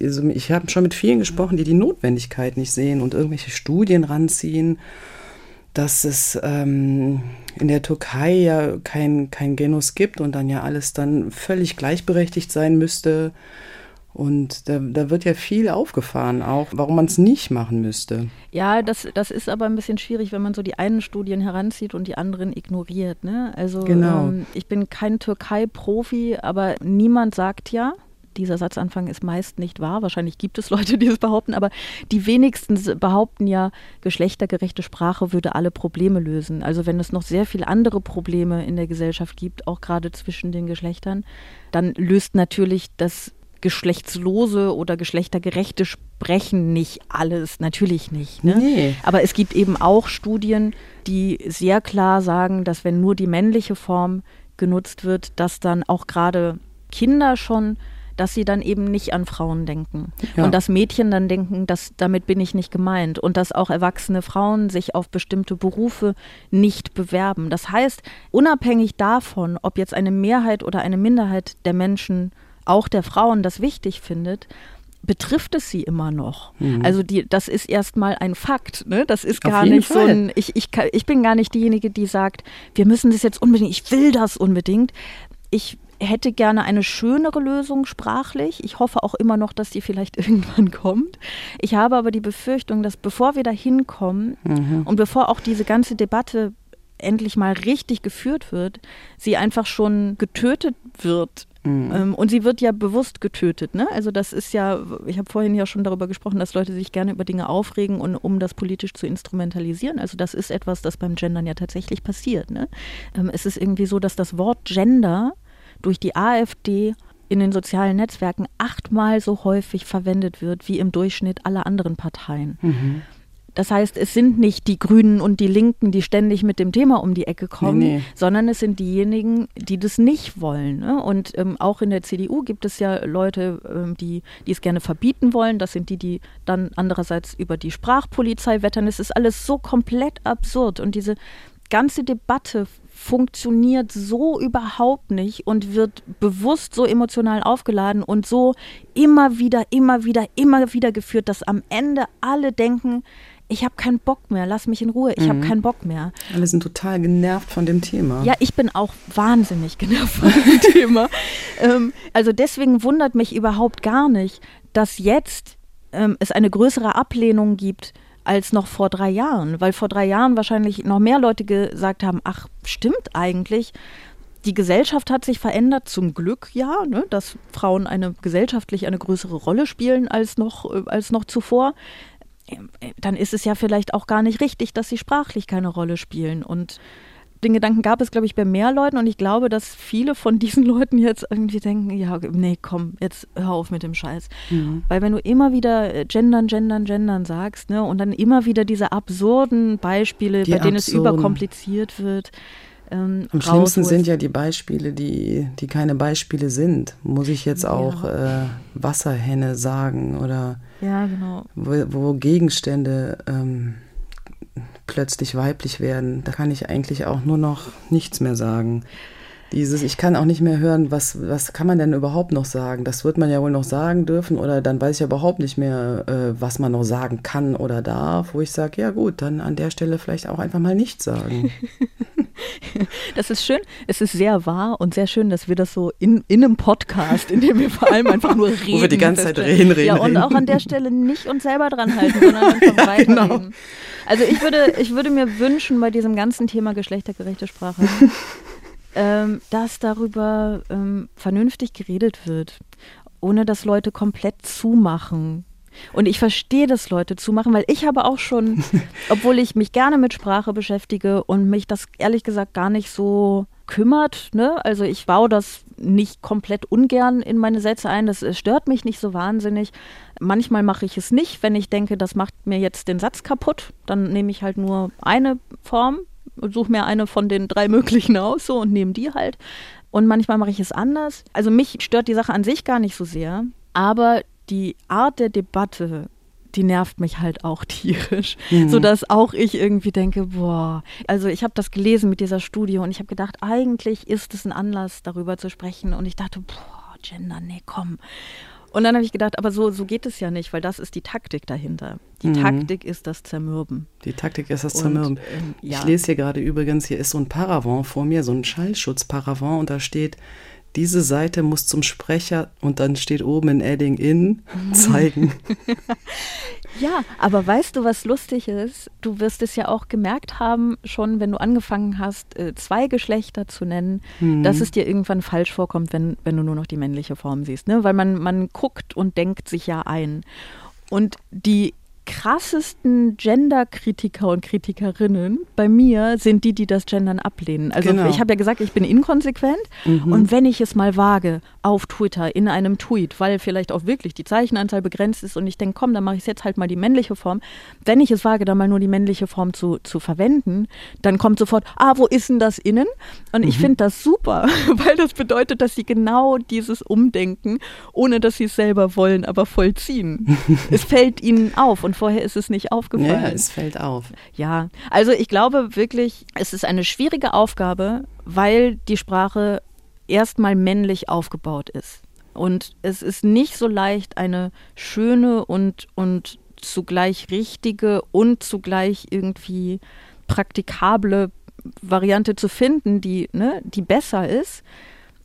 also ich habe schon mit vielen gesprochen, die die Notwendigkeit nicht sehen und irgendwelche Studien ranziehen dass es ähm, in der Türkei ja kein, kein Genus gibt und dann ja alles dann völlig gleichberechtigt sein müsste. Und da, da wird ja viel aufgefahren, auch warum man es nicht machen müsste. Ja, das, das ist aber ein bisschen schwierig, wenn man so die einen Studien heranzieht und die anderen ignoriert. Ne? Also genau. ähm, ich bin kein Türkei-Profi, aber niemand sagt ja, dieser Satzanfang ist meist nicht wahr. Wahrscheinlich gibt es Leute, die es behaupten, aber die wenigsten behaupten ja, geschlechtergerechte Sprache würde alle Probleme lösen. Also wenn es noch sehr viele andere Probleme in der Gesellschaft gibt, auch gerade zwischen den Geschlechtern, dann löst natürlich das geschlechtslose oder geschlechtergerechte Sprechen nicht alles, natürlich nicht. Ne? Nee. Aber es gibt eben auch Studien, die sehr klar sagen, dass wenn nur die männliche Form genutzt wird, dass dann auch gerade Kinder schon dass sie dann eben nicht an Frauen denken. Ja. Und dass Mädchen dann denken, dass damit bin ich nicht gemeint. Und dass auch erwachsene Frauen sich auf bestimmte Berufe nicht bewerben. Das heißt, unabhängig davon, ob jetzt eine Mehrheit oder eine Minderheit der Menschen, auch der Frauen, das wichtig findet, betrifft es sie immer noch. Mhm. Also die, das ist erstmal ein Fakt. Ne? Das ist gar nicht Fall. so ein, ich, ich, ich bin gar nicht diejenige, die sagt, wir müssen das jetzt unbedingt, ich will das unbedingt. Ich hätte gerne eine schönere Lösung sprachlich. Ich hoffe auch immer noch, dass die vielleicht irgendwann kommt. Ich habe aber die Befürchtung, dass bevor wir da hinkommen mhm. und bevor auch diese ganze Debatte endlich mal richtig geführt wird, sie einfach schon getötet wird. Mhm. Ähm, und sie wird ja bewusst getötet. Ne? Also das ist ja, ich habe vorhin ja schon darüber gesprochen, dass Leute sich gerne über Dinge aufregen und um das politisch zu instrumentalisieren. Also das ist etwas, das beim Gendern ja tatsächlich passiert. Ne? Ähm, es ist irgendwie so, dass das Wort Gender durch die AfD in den sozialen Netzwerken achtmal so häufig verwendet wird wie im Durchschnitt aller anderen Parteien. Mhm. Das heißt, es sind nicht die Grünen und die Linken, die ständig mit dem Thema um die Ecke kommen, Nee, nee. sondern es sind diejenigen, die das nicht wollen. Ne? Und ähm, auch in der CDU gibt es ja Leute, ähm, die, die es gerne verbieten wollen. Das sind die, die dann andererseits über die Sprachpolizei wettern. Es ist alles so komplett absurd. Und diese ganze Debatte funktioniert so überhaupt nicht und wird bewusst so emotional aufgeladen und so immer wieder, immer wieder, immer wieder geführt, dass am Ende alle denken, ich habe keinen Bock mehr, lass mich in Ruhe, ich habe keinen Bock mehr. Alle sind total genervt von dem Thema. Ja, ich bin auch wahnsinnig genervt von dem Thema. Ähm, also deswegen wundert mich überhaupt gar nicht, dass jetzt ähm, es eine größere Ablehnung gibt als noch vor drei Jahren, weil vor drei Jahren wahrscheinlich noch mehr Leute gesagt haben, ach, stimmt eigentlich. Die Gesellschaft hat sich verändert, zum Glück ja, ne, dass Frauen eine gesellschaftlich eine größere Rolle spielen als noch, äh, als noch zuvor. Ähm, äh, Dann ist es ja vielleicht auch gar nicht richtig, dass sie sprachlich keine Rolle spielen. Und den Gedanken gab es, glaube ich, bei mehr Leuten und ich glaube, dass viele von diesen Leuten jetzt irgendwie denken, ja, nee, komm, jetzt hör auf mit dem Scheiß. Weil wenn du immer wieder äh, gendern, gendern, gendern sagst, ne, und dann immer wieder diese absurden Beispiele, Die bei denen es absurden. überkompliziert wird, ähm, Am schlimmsten sind ja die Beispiele, die, die keine Beispiele sind. Muss ich jetzt Ja. auch äh, Wasserhenne sagen oder Ja, genau. wo, wo Gegenstände ähm, plötzlich weiblich werden. Da kann ich eigentlich auch nur noch nichts mehr sagen. Dieses, ich kann auch nicht mehr hören, was, was kann man denn überhaupt noch sagen? Das wird man ja wohl noch sagen dürfen oder dann weiß ich ja überhaupt nicht mehr, äh, was man noch sagen kann oder darf, wo ich sage, ja gut, dann an der Stelle vielleicht auch einfach mal nichts sagen. Das ist schön. Es ist sehr wahr und sehr schön, dass wir das so in, in einem Podcast, in dem wir vor allem einfach nur reden. wir die ganze Zeit reden, reden, Ja, und reden. auch an der Stelle nicht uns selber dran halten, sondern einfach weiterreden. genau. Also ich würde, ich würde mir wünschen bei diesem ganzen Thema geschlechtergerechte Sprache, ähm, dass darüber ähm, vernünftig geredet wird, ohne dass Leute komplett zumachen. Und ich verstehe, dass Leute zumachen, weil ich habe auch schon, obwohl ich mich gerne mit Sprache beschäftige und mich das ehrlich gesagt gar nicht so kümmert, ne? Also ich baue das nicht komplett ungern in meine Sätze ein, das stört mich nicht so wahnsinnig. Manchmal mache ich es nicht, wenn ich denke, das macht mir jetzt den Satz kaputt, dann nehme ich halt nur eine Form, suche mir eine von den drei möglichen aus so und nehme die halt. Und manchmal mache ich es anders. Also mich stört die Sache an sich gar nicht so sehr, aber die Art der Debatte, die nervt mich halt auch tierisch, sodass auch ich irgendwie denke, boah, also ich habe das gelesen mit dieser Studie und ich habe gedacht, eigentlich ist es ein Anlass, darüber zu sprechen und ich dachte, boah, Gender, nee, komm. Und dann habe ich gedacht, aber so, so geht es ja nicht, weil das ist die Taktik dahinter. Die Taktik ist das Zermürben. Die Taktik ist das Und, Zermürben. ähm, ja. Ich lese hier gerade übrigens, hier ist so ein Paravent vor mir, so ein Schallschutzparavent und da steht, diese Seite muss zum Sprecher und dann steht oben in Adding in zeigen. Ja, aber weißt du, was lustig ist? Du wirst es ja auch gemerkt haben, schon wenn du angefangen hast, äh, zwei Geschlechter zu nennen, dass es dir irgendwann falsch vorkommt, wenn, wenn du nur noch die männliche Form siehst. Ne? Weil man, man guckt und denkt sich ja ein. Und die krassesten Gender-Kritiker und Kritikerinnen bei mir sind die, die das Gendern ablehnen. Also Genau. ich habe ja gesagt, ich bin inkonsequent und wenn ich es mal wage auf Twitter in einem Tweet, weil vielleicht auch wirklich die Zeichenanzahl begrenzt ist und ich denke, komm, dann mache ich jetzt halt mal die männliche Form. Wenn ich es wage, dann mal nur die männliche Form zu, zu verwenden, dann kommt sofort, ah, wo ist denn das innen? Und ich finde das super, weil das bedeutet, dass sie genau dieses Umdenken, ohne dass sie es selber wollen, aber vollziehen. es fällt ihnen auf und vorher ist es nicht aufgefallen. Ja, es fällt auf. Ja, also ich glaube wirklich, es ist eine schwierige Aufgabe, weil die Sprache erstmal männlich aufgebaut ist. Und es ist nicht so leicht, eine schöne und, und zugleich richtige und zugleich irgendwie praktikable Variante zu finden, die, ne, die besser ist.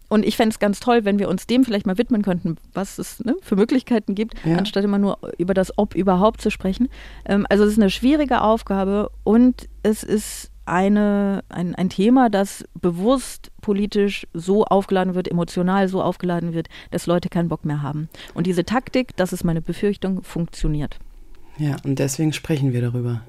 Und ich fände es ganz toll, wenn wir uns dem vielleicht mal widmen könnten, was es ne, für Möglichkeiten gibt, Ja. anstatt immer nur über das Ob überhaupt zu sprechen. Ähm, also es ist eine schwierige Aufgabe und es ist eine, ein, ein Thema, das bewusst politisch so aufgeladen wird, emotional so aufgeladen wird, dass Leute keinen Bock mehr haben. Und diese Taktik, das ist meine Befürchtung, funktioniert. Ja, und deswegen sprechen wir darüber.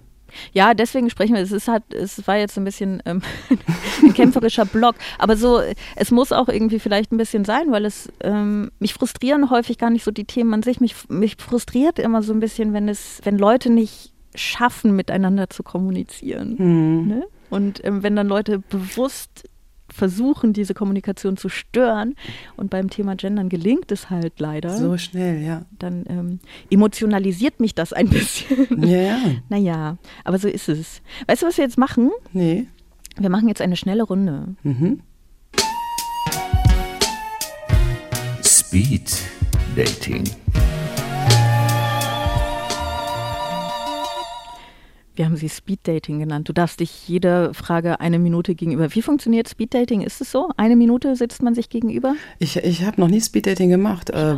Ja, deswegen sprechen wir. Es ist halt, es war jetzt ein bisschen ähm, ein kämpferischer Block, aber so, es muss auch irgendwie vielleicht ein bisschen sein, weil es ähm, mich frustrieren häufig gar nicht so die Themen an sich. Mich, mich frustriert immer so ein bisschen, wenn es, wenn Leute nicht schaffen, miteinander zu kommunizieren. Mhm. Ne? Und ähm, wenn dann Leute bewusst versuchen, diese Kommunikation zu stören und beim Thema Gendern gelingt es halt leider, So schnell, ja. dann ähm, emotionalisiert mich das ein bisschen. Ja, ja. Naja, aber so ist es. Weißt du, was wir jetzt machen? Nee. Wir machen jetzt eine schnelle Runde. Mhm. Speed Dating. Wir haben sie Speed Dating genannt. Du darfst dich jeder Frage eine Minute gegenüber. Wie funktioniert Speed Dating? Ist es so? Eine Minute sitzt man sich gegenüber? Ich, ich habe noch nie Speeddating gemacht. Äh,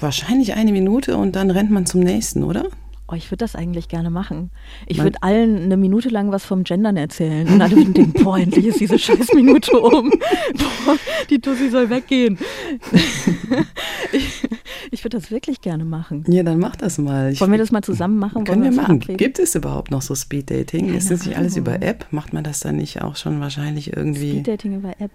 wahrscheinlich eine Minute und dann rennt man zum nächsten, oder? Oh, ich würde das eigentlich gerne machen. Ich würde allen eine Minute lang was vom Gendern erzählen. Und alle würden denken, boah, endlich ist diese scheiß Minute um. Boah, die Tussi soll weggehen. ich ich würde das wirklich gerne machen. Ja, dann mach das mal. Ich, Wollen wir das mal zusammen machen? können wir uns machen. verabreden? Gibt es überhaupt noch so Speeddating? Ist das nicht alles über App? Macht man das dann nicht auch schon wahrscheinlich irgendwie? Speeddating über App.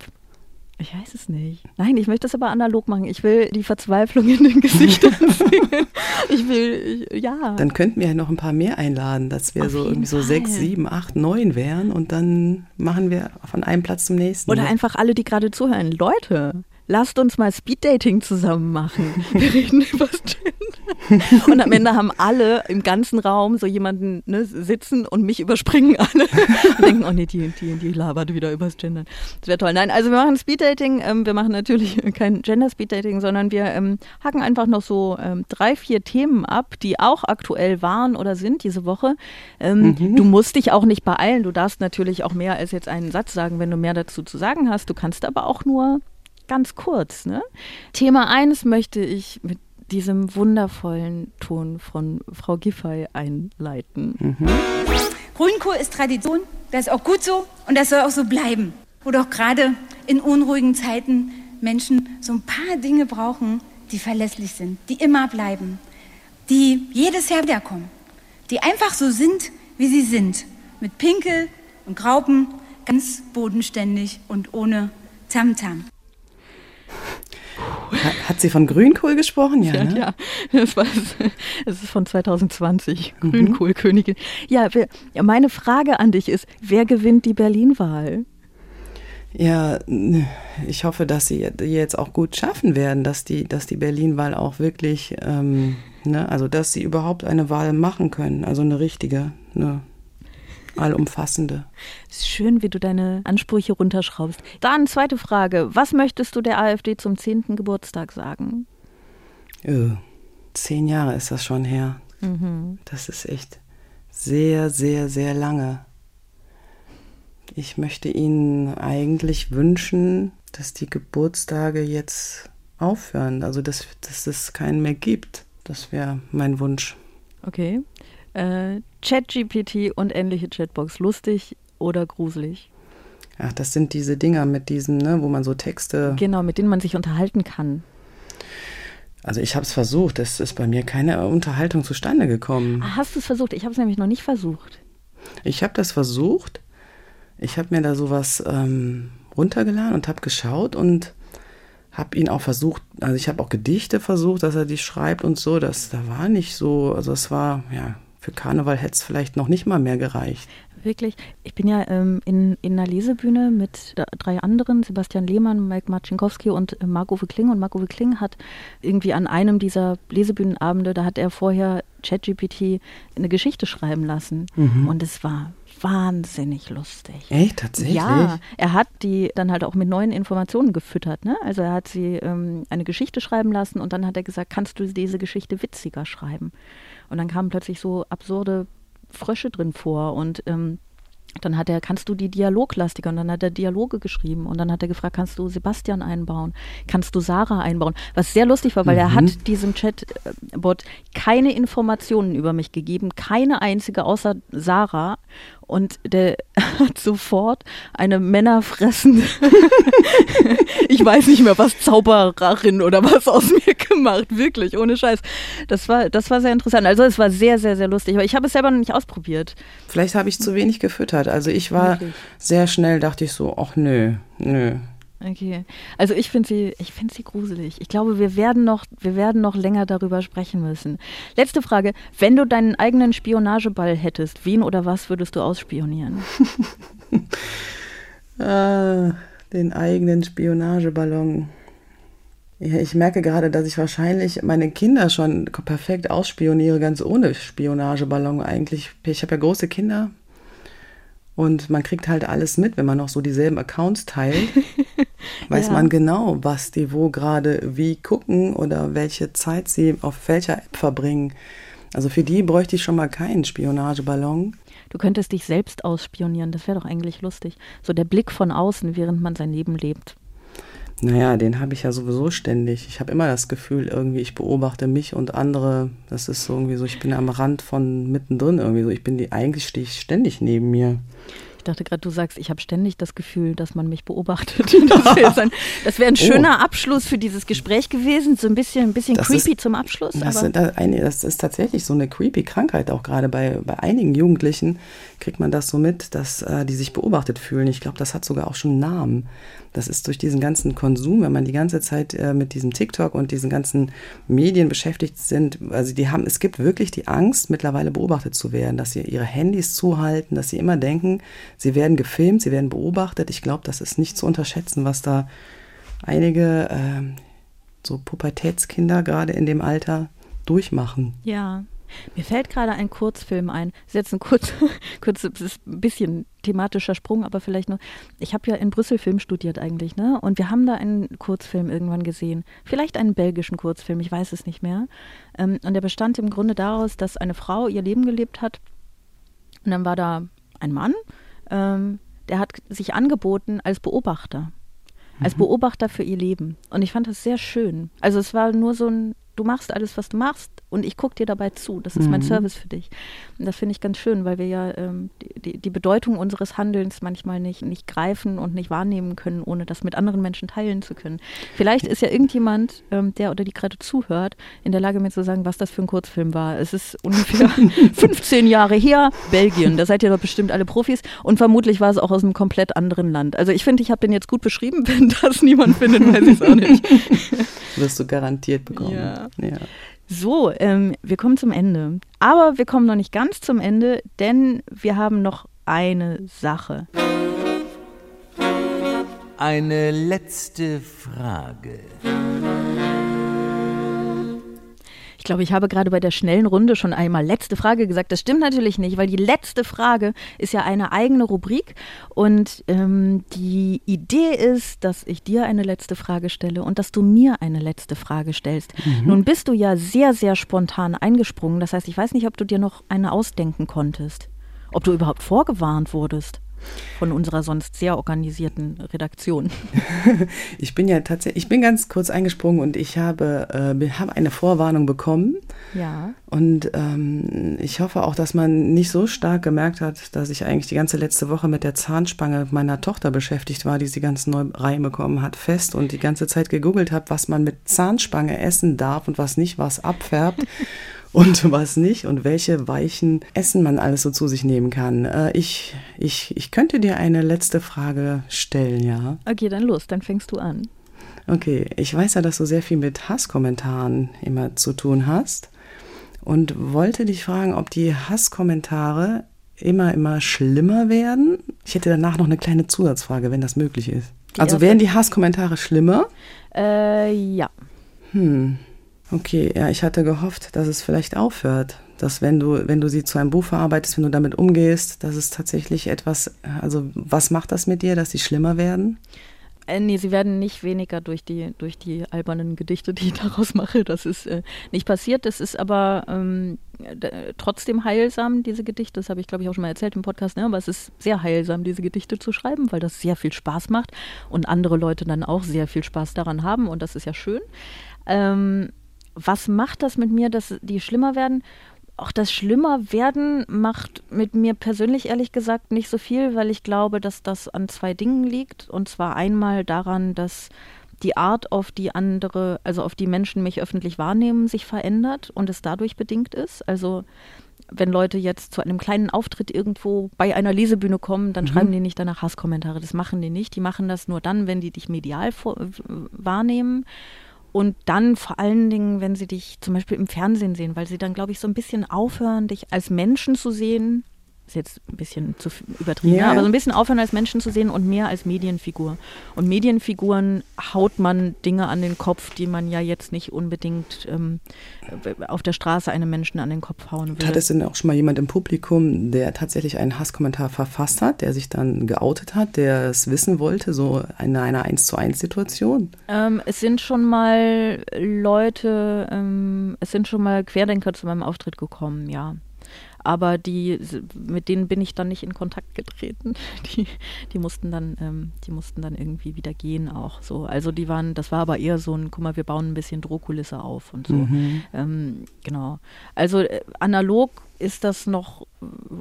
Ich weiß es nicht. Nein, ich möchte das aber analog machen. Ich will die Verzweiflung in den Gesichtern sehen. Ich will, ich, ja. Dann könnten wir ja noch ein paar mehr einladen, dass wir Auf so irgendwie so Fall. sechs, sieben, acht, neun wären und dann machen wir von einem Platz zum nächsten. Oder einfach alle, die gerade zuhören. Leute, lasst uns mal Speeddating zusammen machen. Wir reden über Gender. Und am Ende haben alle im ganzen Raum so jemanden ne, sitzen und mich überspringen alle und denken, oh nee, die, die, die labert wieder übers Gendern. Das wäre toll. Nein, also wir machen Speeddating. Ähm, wir machen natürlich kein Gender-Speeddating, sondern wir ähm, hacken einfach noch so ähm, drei, vier Themen ab, die auch aktuell waren oder sind diese Woche. Ähm, Du musst dich auch nicht beeilen. Du darfst natürlich auch mehr als jetzt einen Satz sagen, wenn du mehr dazu zu sagen hast. Du kannst aber auch nur ganz kurz. Ne? Thema 1 möchte ich mit diesem wundervollen Ton von Frau Giffey einleiten. Grünkohl ist Tradition, das ist auch gut so und das soll auch so bleiben. Wo doch gerade in unruhigen Zeiten Menschen so ein paar Dinge brauchen, die verlässlich sind, die immer bleiben, die jedes Jahr wiederkommen, die einfach so sind, wie sie sind, mit Pinkel und Graupen, ganz bodenständig und ohne Tamtam. Ha- Hat sie von Grünkohl gesprochen? Ja, Ja, ne? ja, das, war, das ist von 2020, Grünkohlkönigin. Ja, wer, meine Frage an dich ist, wer gewinnt die Berlin-Wahl? Ja, ich hoffe, dass sie jetzt auch gut schaffen werden, dass die, dass die Berlin-Wahl auch wirklich, ähm, ne, also dass sie überhaupt eine Wahl machen können, also eine richtige, eine allumfassende. Ist schön, wie du deine Ansprüche runterschraubst. Dann zweite Frage. Was möchtest du der AfD zum 10. Geburtstag sagen? Äh, zehn Jahre ist das schon her. Das ist echt sehr, sehr, sehr lange. Ich möchte Ihnen eigentlich wünschen, dass die Geburtstage jetzt aufhören, also dass, dass es keinen mehr gibt. Das wäre mein Wunsch. Okay. Äh, ChatGPT und ähnliche Chatbox. Lustig oder gruselig? Ach, das sind diese Dinger mit diesen, ne, wo man so Texte. Genau, mit denen man sich unterhalten kann. Also ich habe es versucht, es ist bei mir keine Unterhaltung zustande gekommen. Ah, Hast du es versucht? Ich habe es nämlich noch nicht versucht. Ich habe das versucht. Ich habe mir da sowas ähm, runtergeladen und habe geschaut und habe ihn auch versucht, also ich habe auch Gedichte versucht, dass er die schreibt und so. Das da war nicht so, also es war, ja, für Karneval hätte es vielleicht noch nicht mal mehr gereicht. Wirklich. Ich bin ja ähm, in, in einer Lesebühne mit drei anderen, Sebastian Lehmann, Mike Marcinkowski und äh, Marco Kling. Und Marco Kling hat irgendwie an einem dieser Lesebühnenabende, da hat er vorher ChatGPT eine Geschichte schreiben lassen. Und es war wahnsinnig lustig. Echt, tatsächlich? Ja, er hat die dann halt auch mit neuen Informationen gefüttert. Ne? Also er hat sie ähm, eine Geschichte schreiben lassen und dann hat er gesagt, kannst du diese Geschichte witziger schreiben? Und dann kamen plötzlich so absurde Frösche drin vor und ähm, dann hat er, kannst du die Dialoglastiker? Und dann hat er Dialoge geschrieben und dann hat er gefragt, kannst du Sebastian einbauen? Kannst du Sarah einbauen? Was sehr lustig war, weil er hat diesem Chatbot keine Informationen über mich gegeben, keine einzige außer Sarah. und der hat sofort eine männerfressende, ich weiß nicht mehr was, Zaubererin oder was aus mir gemacht, wirklich, ohne Scheiß. Das war, das war sehr interessant. Also es war sehr, sehr, sehr lustig, aber ich habe es selber noch nicht ausprobiert. Vielleicht habe ich zu wenig gefüttert. Also ich war Wirklich? sehr schnell, dachte ich so, ach nö, nö. Okay. Also ich finde sie, ich finde sie gruselig. Ich glaube, wir werden noch, wir werden noch länger darüber sprechen müssen. Letzte Frage: Wenn du deinen eigenen Spionageball hättest, wen oder was würdest du ausspionieren? Ah, den eigenen Spionageballon. Ja, ich merke gerade, dass ich wahrscheinlich meine Kinder schon perfekt ausspioniere, ganz ohne Spionageballon eigentlich. Ich habe ja große Kinder und man kriegt halt alles mit, wenn man noch so dieselben Accounts teilt. Weiß Ja. man genau, was die wo gerade wie gucken oder welche Zeit sie auf welcher App verbringen. Also für die bräuchte ich schon mal keinen Spionageballon. Du könntest dich selbst ausspionieren, das wäre doch eigentlich lustig. So der Blick von außen, während man sein Leben lebt. Naja, den habe ich ja sowieso ständig. Ich habe immer das Gefühl, irgendwie, ich beobachte mich und andere. Das ist so irgendwie so, ich bin am Rand von mittendrin irgendwie so. Ich bin die, eigentlich stehe ich ständig neben mir. Ich dachte gerade, du sagst, ich habe ständig das Gefühl, dass man mich beobachtet. Das wäre ein, wär ein schöner Abschluss für dieses Gespräch gewesen. So ein bisschen, ein bisschen Das creepy ist- zum Abschluss. Das, das ist tatsächlich so eine creepy Krankheit, auch gerade bei, bei einigen Jugendlichen kriegt man das so mit, dass äh, die sich beobachtet fühlen. Ich glaube, das hat sogar auch schon einen Namen. Das ist durch diesen ganzen Konsum, wenn man die ganze Zeit äh, mit diesem TikTok und diesen ganzen Medien beschäftigt sind. Also die haben, es gibt wirklich die Angst, mittlerweile beobachtet zu werden, dass sie ihre Handys zuhalten, dass sie immer denken, sie werden gefilmt, sie werden beobachtet. Ich glaube, das ist nicht zu unterschätzen, was da einige ähm, so Pubertätskinder gerade in dem Alter durchmachen. Ja. Mir fällt gerade ein Kurzfilm ein. Das ist jetzt ein kurz, kurz ein bisschen thematischer Sprung, aber vielleicht nur. Ich habe ja in Brüssel Film studiert eigentlich, ne? Und wir haben da einen Kurzfilm irgendwann gesehen. Vielleicht einen belgischen Kurzfilm, ich weiß es nicht mehr. Ähm, und der bestand im Grunde daraus, dass eine Frau ihr Leben gelebt hat. Und dann war da ein Mann, ähm, der hat sich angeboten als Beobachter. Als Beobachter für ihr Leben. Und ich fand das sehr schön. Also es war nur so ein, du machst alles, was du machst und ich gucke dir dabei zu. Das ist mein Service für dich. Und das finde ich ganz schön, weil wir ja ähm, die, die, die Bedeutung unseres Handelns manchmal nicht, nicht greifen und nicht wahrnehmen können, ohne das mit anderen Menschen teilen zu können. Vielleicht ist ja irgendjemand, ähm, der oder die gerade zuhört, in der Lage mir zu sagen, was das für ein Kurzfilm war. Es ist ungefähr 15 Jahre her, Belgien. Da seid ihr doch bestimmt alle Profis. Und vermutlich war es auch aus einem komplett anderen Land. Also ich finde, ich habe den jetzt gut beschrieben. Wenn das niemand findet, weiß ich es auch nicht. Wirst du garantiert bekommen. Ja. ja. So, ähm, wir kommen zum Ende. Aber wir kommen noch nicht ganz zum Ende, denn wir haben noch eine Sache. Eine letzte Frage. Ich glaube, ich habe gerade bei der schnellen Runde schon einmal letzte Frage gesagt. Das stimmt natürlich nicht, weil die letzte Frage ist ja eine eigene Rubrik. Und ähm, die Idee ist, dass ich dir eine letzte Frage stelle und dass du mir eine letzte Frage stellst. Nun bist du ja sehr, sehr spontan eingesprungen. Das heißt, ich weiß nicht, ob du dir noch eine ausdenken konntest. Ob du überhaupt vorgewarnt wurdest von unserer sonst sehr organisierten Redaktion. Ich bin ja tatsächlich, ich bin ganz kurz eingesprungen und ich habe, äh, be- habe eine Vorwarnung bekommen. Ja. Und ähm, ich hoffe auch, dass man nicht so stark gemerkt hat, dass ich eigentlich die ganze letzte Woche mit der Zahnspange meiner Tochter beschäftigt war, die sie ganz neu reinbekommen hat, fest und die ganze Zeit gegoogelt habe, was man mit Zahnspange essen darf und was nicht, was abfärbt. Und was nicht und welche weichen Essen man alles so zu sich nehmen kann. Äh, ich, ich, ich könnte dir eine letzte Frage stellen, ja. Okay, dann los, dann fängst du an. Okay, ich weiß ja, dass du sehr viel mit Hasskommentaren immer zu tun hast und wollte dich fragen, ob die Hasskommentare immer, immer schlimmer werden. Ich hätte danach noch eine kleine Zusatzfrage, wenn das möglich ist. Also werden die Hasskommentare schlimmer? Äh, ja. Okay, ja, ich hatte gehofft, dass es vielleicht aufhört. Dass wenn du, wenn du sie zu einem Buch verarbeitest, wenn du damit umgehst, dass es tatsächlich etwas, also was macht das mit dir, dass sie schlimmer werden? Äh, nee, sie werden nicht weniger durch die, durch die albernen Gedichte, die ich daraus mache. Das ist äh, nicht passiert. Das ist aber ähm, trotzdem heilsam, diese Gedichte. Das habe ich, glaube ich, auch schon mal erzählt im Podcast. Ne? Aber es ist sehr heilsam, diese Gedichte zu schreiben, weil das sehr viel Spaß macht und andere Leute dann auch sehr viel Spaß daran haben. Und das ist ja schön. Ähm, was macht das mit mir, dass die schlimmer werden? auch das Schlimmer werden macht mit mir persönlich ehrlich gesagt nicht so viel, weil ich glaube, dass das an zwei Dingen liegt. Und zwar einmal daran, dass die Art, auf die andere, also auf die Menschen mich öffentlich wahrnehmen, sich verändert und es dadurch bedingt ist. Also wenn Leute jetzt zu einem kleinen Auftritt irgendwo bei einer Lesebühne kommen, dann mhm. schreiben die nicht danach Hasskommentare. Das machen die nicht. Die machen das nur dann, wenn die dich medial vor, wahrnehmen. Und dann vor allen Dingen, wenn sie dich zum Beispiel im Fernsehen sehen, weil sie dann, glaube ich, so ein bisschen aufhören, dich als Menschen zu sehen, ist jetzt ein bisschen zu übertrieben, ja. aber so ein bisschen aufhören als Menschen zu sehen und mehr als Medienfigur. Und Medienfiguren haut man Dinge an den Kopf, die man ja jetzt nicht unbedingt ähm, auf der Straße einem Menschen an den Kopf hauen würde. Hat es denn auch schon mal jemand im Publikum, der tatsächlich einen Hasskommentar verfasst hat, der sich dann geoutet hat, der es wissen wollte, so in einer 1 zu 1 Situation? Ähm, es sind schon mal Leute, ähm, es sind schon mal Querdenker zu meinem Auftritt gekommen, ja aber die, mit denen bin ich dann nicht in Kontakt getreten. Die, die mussten dann, ähm, die mussten dann irgendwie wieder gehen auch so. Also die waren, das war aber eher so ein, guck mal, wir bauen ein bisschen Drohkulisse auf und so. Mhm. Ähm, genau. Also äh, analog ist das noch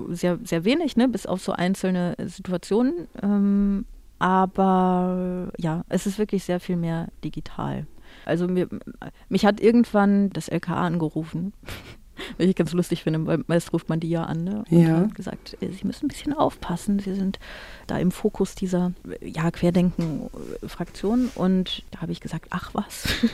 sehr, sehr wenig, ne, bis auf so einzelne Situationen. Ähm, aber ja, es ist wirklich sehr viel mehr digital. Also mir, mich hat irgendwann das LKA angerufen was ich ganz lustig finde, weil meist ruft man die ja an ne? und ja. hat gesagt, äh, sie müssen ein bisschen aufpassen, sie sind da im Fokus dieser ja, Querdenken-Fraktion und da habe ich gesagt, ach was. ja,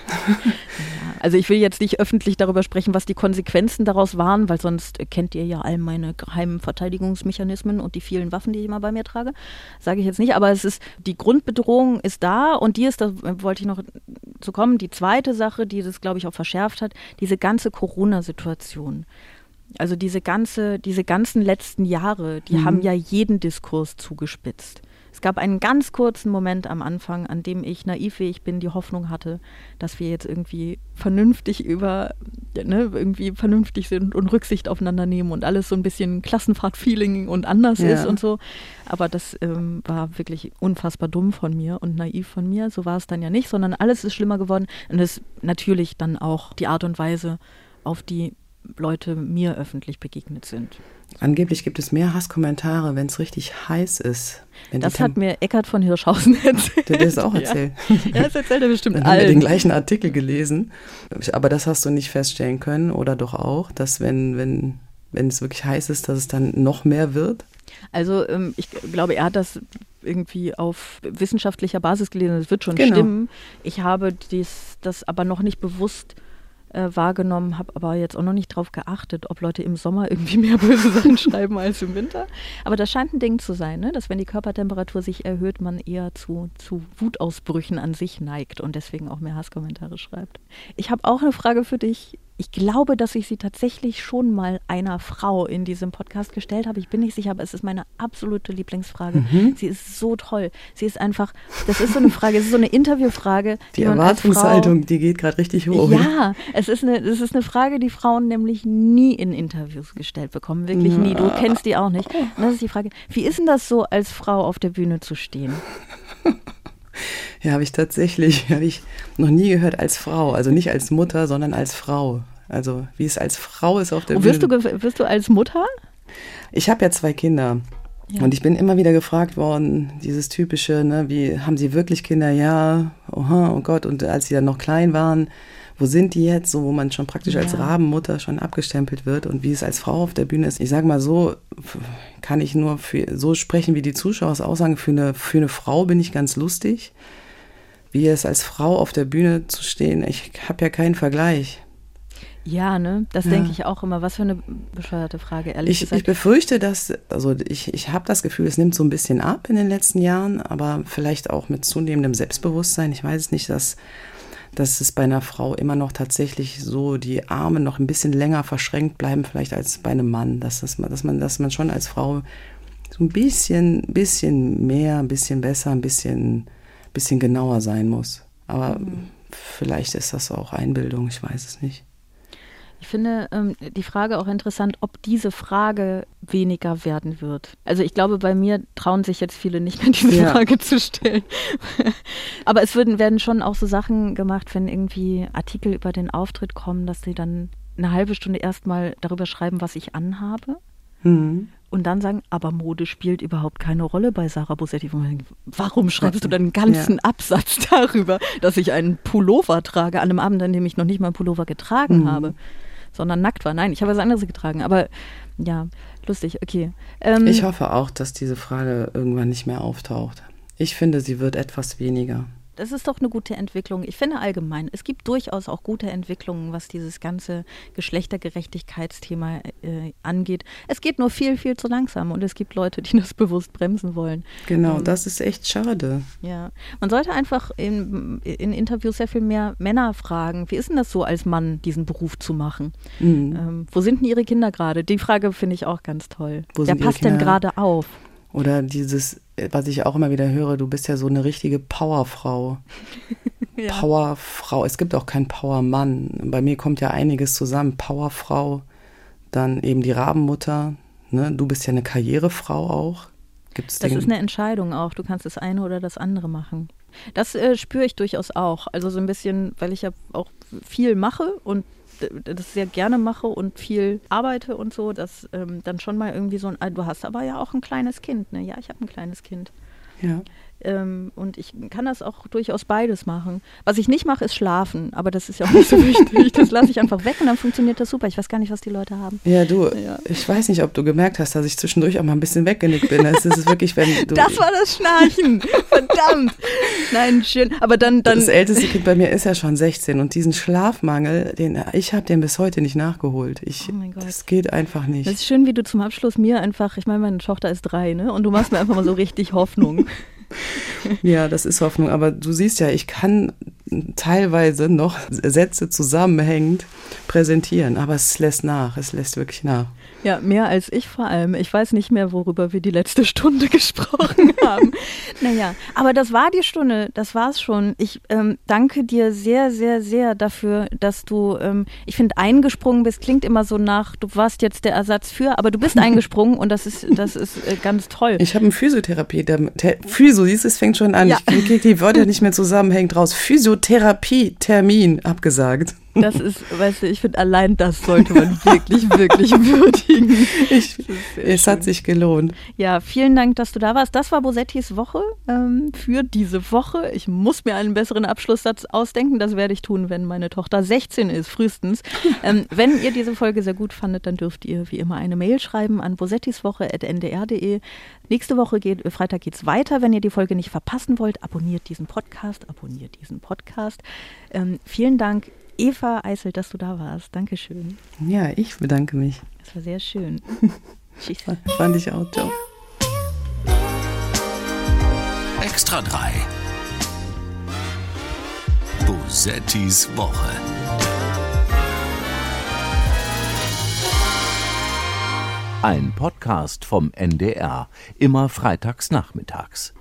also ich will jetzt nicht öffentlich darüber sprechen, was die Konsequenzen daraus waren, weil sonst kennt ihr ja all meine geheimen Verteidigungsmechanismen und die vielen Waffen, die ich immer bei mir trage. Sage ich jetzt nicht, aber es ist, die Grundbedrohung ist da und die ist, da wollte ich noch zu kommen, die zweite Sache, die das, glaube ich, auch verschärft hat, diese ganze Corona-Situation. Also diese ganze, diese ganzen letzten Jahre, die mhm. haben ja jeden Diskurs zugespitzt. Es gab einen ganz kurzen Moment am Anfang, an dem ich naiv wie ich bin, die Hoffnung hatte, dass wir jetzt irgendwie vernünftig über, ne, irgendwie vernünftig sind und Rücksicht aufeinander nehmen und alles so ein bisschen Klassenfahrt-Feeling und anders ja. ist und so. Aber das ähm, war wirklich unfassbar dumm von mir und naiv von mir. So war es dann ja nicht, sondern alles ist schlimmer geworden. Und es natürlich dann auch die Art und Weise, auf die Leute mir öffentlich begegnet sind. Angeblich gibt es mehr Hasskommentare, wenn es richtig heiß ist. das hat mir Eckhard von Hirschhausen erzählt. Der hat das auch erzählt. Ja, das erzählt er bestimmt Dann allen. haben wir den gleichen Artikel gelesen. Aber das hast du nicht feststellen können oder doch auch, dass wenn, wenn, wenn es wirklich heiß ist, dass es dann noch mehr wird? Also ähm, ich glaube, er hat das irgendwie auf wissenschaftlicher Basis gelesen. Das wird schon genau. stimmen. Ich habe dies, das aber noch nicht bewusst äh, wahrgenommen, habe aber jetzt auch noch nicht darauf geachtet, ob Leute im Sommer irgendwie mehr böse Sachen schreiben als im Winter. Aber das scheint ein Ding zu sein, ne? dass wenn die Körpertemperatur sich erhöht, man eher zu, zu Wutausbrüchen an sich neigt und deswegen auch mehr Hasskommentare schreibt. Ich habe auch eine Frage für dich ich glaube, dass ich sie tatsächlich schon mal einer Frau in diesem Podcast gestellt habe. Ich bin nicht sicher, aber es ist meine absolute Lieblingsfrage. Mhm. Sie ist so toll. Sie ist einfach, das ist so eine Frage, es ist so eine Interviewfrage. Die, die Erwartungshaltung, Frau, die geht gerade richtig hoch. Ja, es ist, eine, es ist eine Frage, die Frauen nämlich nie in Interviews gestellt bekommen. Wirklich ja. nie. Du kennst die auch nicht. Und das ist die Frage, wie ist denn das so, als Frau auf der Bühne zu stehen? Ja, habe ich tatsächlich, habe ich noch nie gehört als Frau. Also nicht als Mutter, sondern als Frau. Also wie es als Frau ist auf der oh, wirst Bühne. Du, wirst du als Mutter? Ich habe ja zwei Kinder. Ja. Und ich bin immer wieder gefragt worden, dieses typische, ne, wie haben sie wirklich Kinder? Ja, oha, oh Gott. Und als sie dann noch klein waren, wo sind die jetzt? So, wo man schon praktisch ja. als Rabenmutter schon abgestempelt wird und wie es als Frau auf der Bühne ist. Ich sage mal so, kann ich nur für, so sprechen, wie die Zuschauer es aussagen. Für eine, für eine Frau bin ich ganz lustig. Wie es als Frau auf der Bühne zu stehen, ich habe ja keinen Vergleich. Ja, ne? Das ja. denke ich auch immer. Was für eine bescheuerte Frage, ehrlich ich, gesagt. Ich befürchte, dass, also ich, ich habe das Gefühl, es nimmt so ein bisschen ab in den letzten Jahren, aber vielleicht auch mit zunehmendem Selbstbewusstsein. Ich weiß es nicht, dass, dass es bei einer Frau immer noch tatsächlich so die Arme noch ein bisschen länger verschränkt bleiben, vielleicht als bei einem Mann. Dass, das, dass, man, dass man schon als Frau so ein bisschen, bisschen mehr, ein bisschen besser, ein bisschen, bisschen genauer sein muss. Aber mhm. vielleicht ist das auch Einbildung, ich weiß es nicht. Ich finde ähm, die Frage auch interessant, ob diese Frage weniger werden wird. Also ich glaube, bei mir trauen sich jetzt viele nicht mehr, diese ja. Frage zu stellen. Aber es würden, werden schon auch so Sachen gemacht, wenn irgendwie Artikel über den Auftritt kommen, dass sie dann eine halbe Stunde erstmal darüber schreiben, was ich anhabe. Mhm. Und dann sagen, aber Mode spielt überhaupt keine Rolle bei Sarah Bosetti. Warum schreibst du dann einen ganzen ja. Absatz darüber, dass ich einen Pullover trage an einem Abend, an dem ich noch nicht mal einen Pullover getragen mhm. habe, sondern nackt war? Nein, ich habe was anderes getragen. Aber ja, lustig, okay. Ähm, ich hoffe auch, dass diese Frage irgendwann nicht mehr auftaucht. Ich finde, sie wird etwas weniger. Das ist doch eine gute Entwicklung. Ich finde allgemein, es gibt durchaus auch gute Entwicklungen, was dieses ganze Geschlechtergerechtigkeitsthema äh, angeht. Es geht nur viel, viel zu langsam und es gibt Leute, die das bewusst bremsen wollen. Genau, ähm, das ist echt schade. Ja, man sollte einfach in, in, Interviews sehr viel mehr Männer fragen, wie ist denn das so als Mann, diesen Beruf zu machen? Mhm. Ähm, wo sind denn ihre Kinder gerade? Die Frage finde ich auch ganz toll. Wo Wer passt denn gerade auf? Oder dieses, was ich auch immer wieder höre, du bist ja so eine richtige Powerfrau. ja. Powerfrau. Es gibt auch keinen Powermann. Bei mir kommt ja einiges zusammen. Powerfrau, dann eben die Rabenmutter. Ne? Du bist ja eine Karrierefrau auch. Gibt's das ist eine Entscheidung auch. Du kannst das eine oder das andere machen. Das äh, spüre ich durchaus auch. Also so ein bisschen, weil ich ja auch viel mache und das sehr gerne mache und viel arbeite und so, dass ähm, dann schon mal irgendwie so ein, du hast aber ja auch ein kleines Kind, ne? Ja, ich habe ein kleines Kind. Ja. Ähm, und ich kann das auch durchaus beides machen. Was ich nicht mache, ist schlafen. Aber das ist ja auch nicht so wichtig. Das lasse ich einfach weg und dann funktioniert das super. Ich weiß gar nicht, was die Leute haben. Ja, du, ja. ich weiß nicht, ob du gemerkt hast, dass ich zwischendurch auch mal ein bisschen weggenickt bin. Das ist wirklich, wenn du. Das war das Schnarchen. Verdammt. Nein, schön. Aber dann, dann. Das älteste Kind bei mir ist ja schon 16 und diesen Schlafmangel, den ich habe den bis heute nicht nachgeholt. Ich, oh mein Gott. Das geht einfach nicht. Das ist schön, wie du zum Abschluss mir einfach, ich meine, meine Tochter ist drei, ne? Und du machst mir einfach mal so richtig Hoffnung. Ja, das ist Hoffnung. Aber du siehst ja, ich kann teilweise noch Sätze zusammenhängend präsentieren, aber es lässt nach, es lässt wirklich nach. Ja, mehr als ich vor allem. Ich weiß nicht mehr, worüber wir die letzte Stunde gesprochen haben. naja, aber das war die Stunde, das war's schon. Ich ähm, danke dir sehr, sehr, sehr dafür, dass du, ähm, ich finde, eingesprungen bist. Klingt immer so nach, du warst jetzt der Ersatz für, aber du bist eingesprungen und das ist, das ist äh, ganz toll. Ich habe eine Physiotherapie, der, der, Physio, es fängt schon an. Ja. Ich kriege die Wörter nicht mehr zusammenhängend raus. Physiotherapie-Termin abgesagt. Das ist, weißt du, ich finde, allein das sollte man wirklich, wirklich würdigen. Ich, es schön. hat sich gelohnt. Ja, vielen Dank, dass du da warst. Das war Bosettis Woche ähm, für diese Woche. Ich muss mir einen besseren Abschlusssatz ausdenken. Das werde ich tun, wenn meine Tochter 16 ist, frühestens. ähm, wenn ihr diese Folge sehr gut fandet, dann dürft ihr wie immer eine Mail schreiben an bosettiswoche.ndr.de. Nächste Woche geht, Freitag geht es weiter. Wenn ihr die Folge nicht verpassen wollt, abonniert diesen Podcast, abonniert diesen Podcast. Ähm, vielen Dank. Eva Eisel, dass du da warst. Dankeschön. Ja, ich bedanke mich. Das war sehr schön. Tschüss. Fand ich auch. Ciao. Extra 3. Bosettis Woche. Ein Podcast vom NDR, immer freitags nachmittags.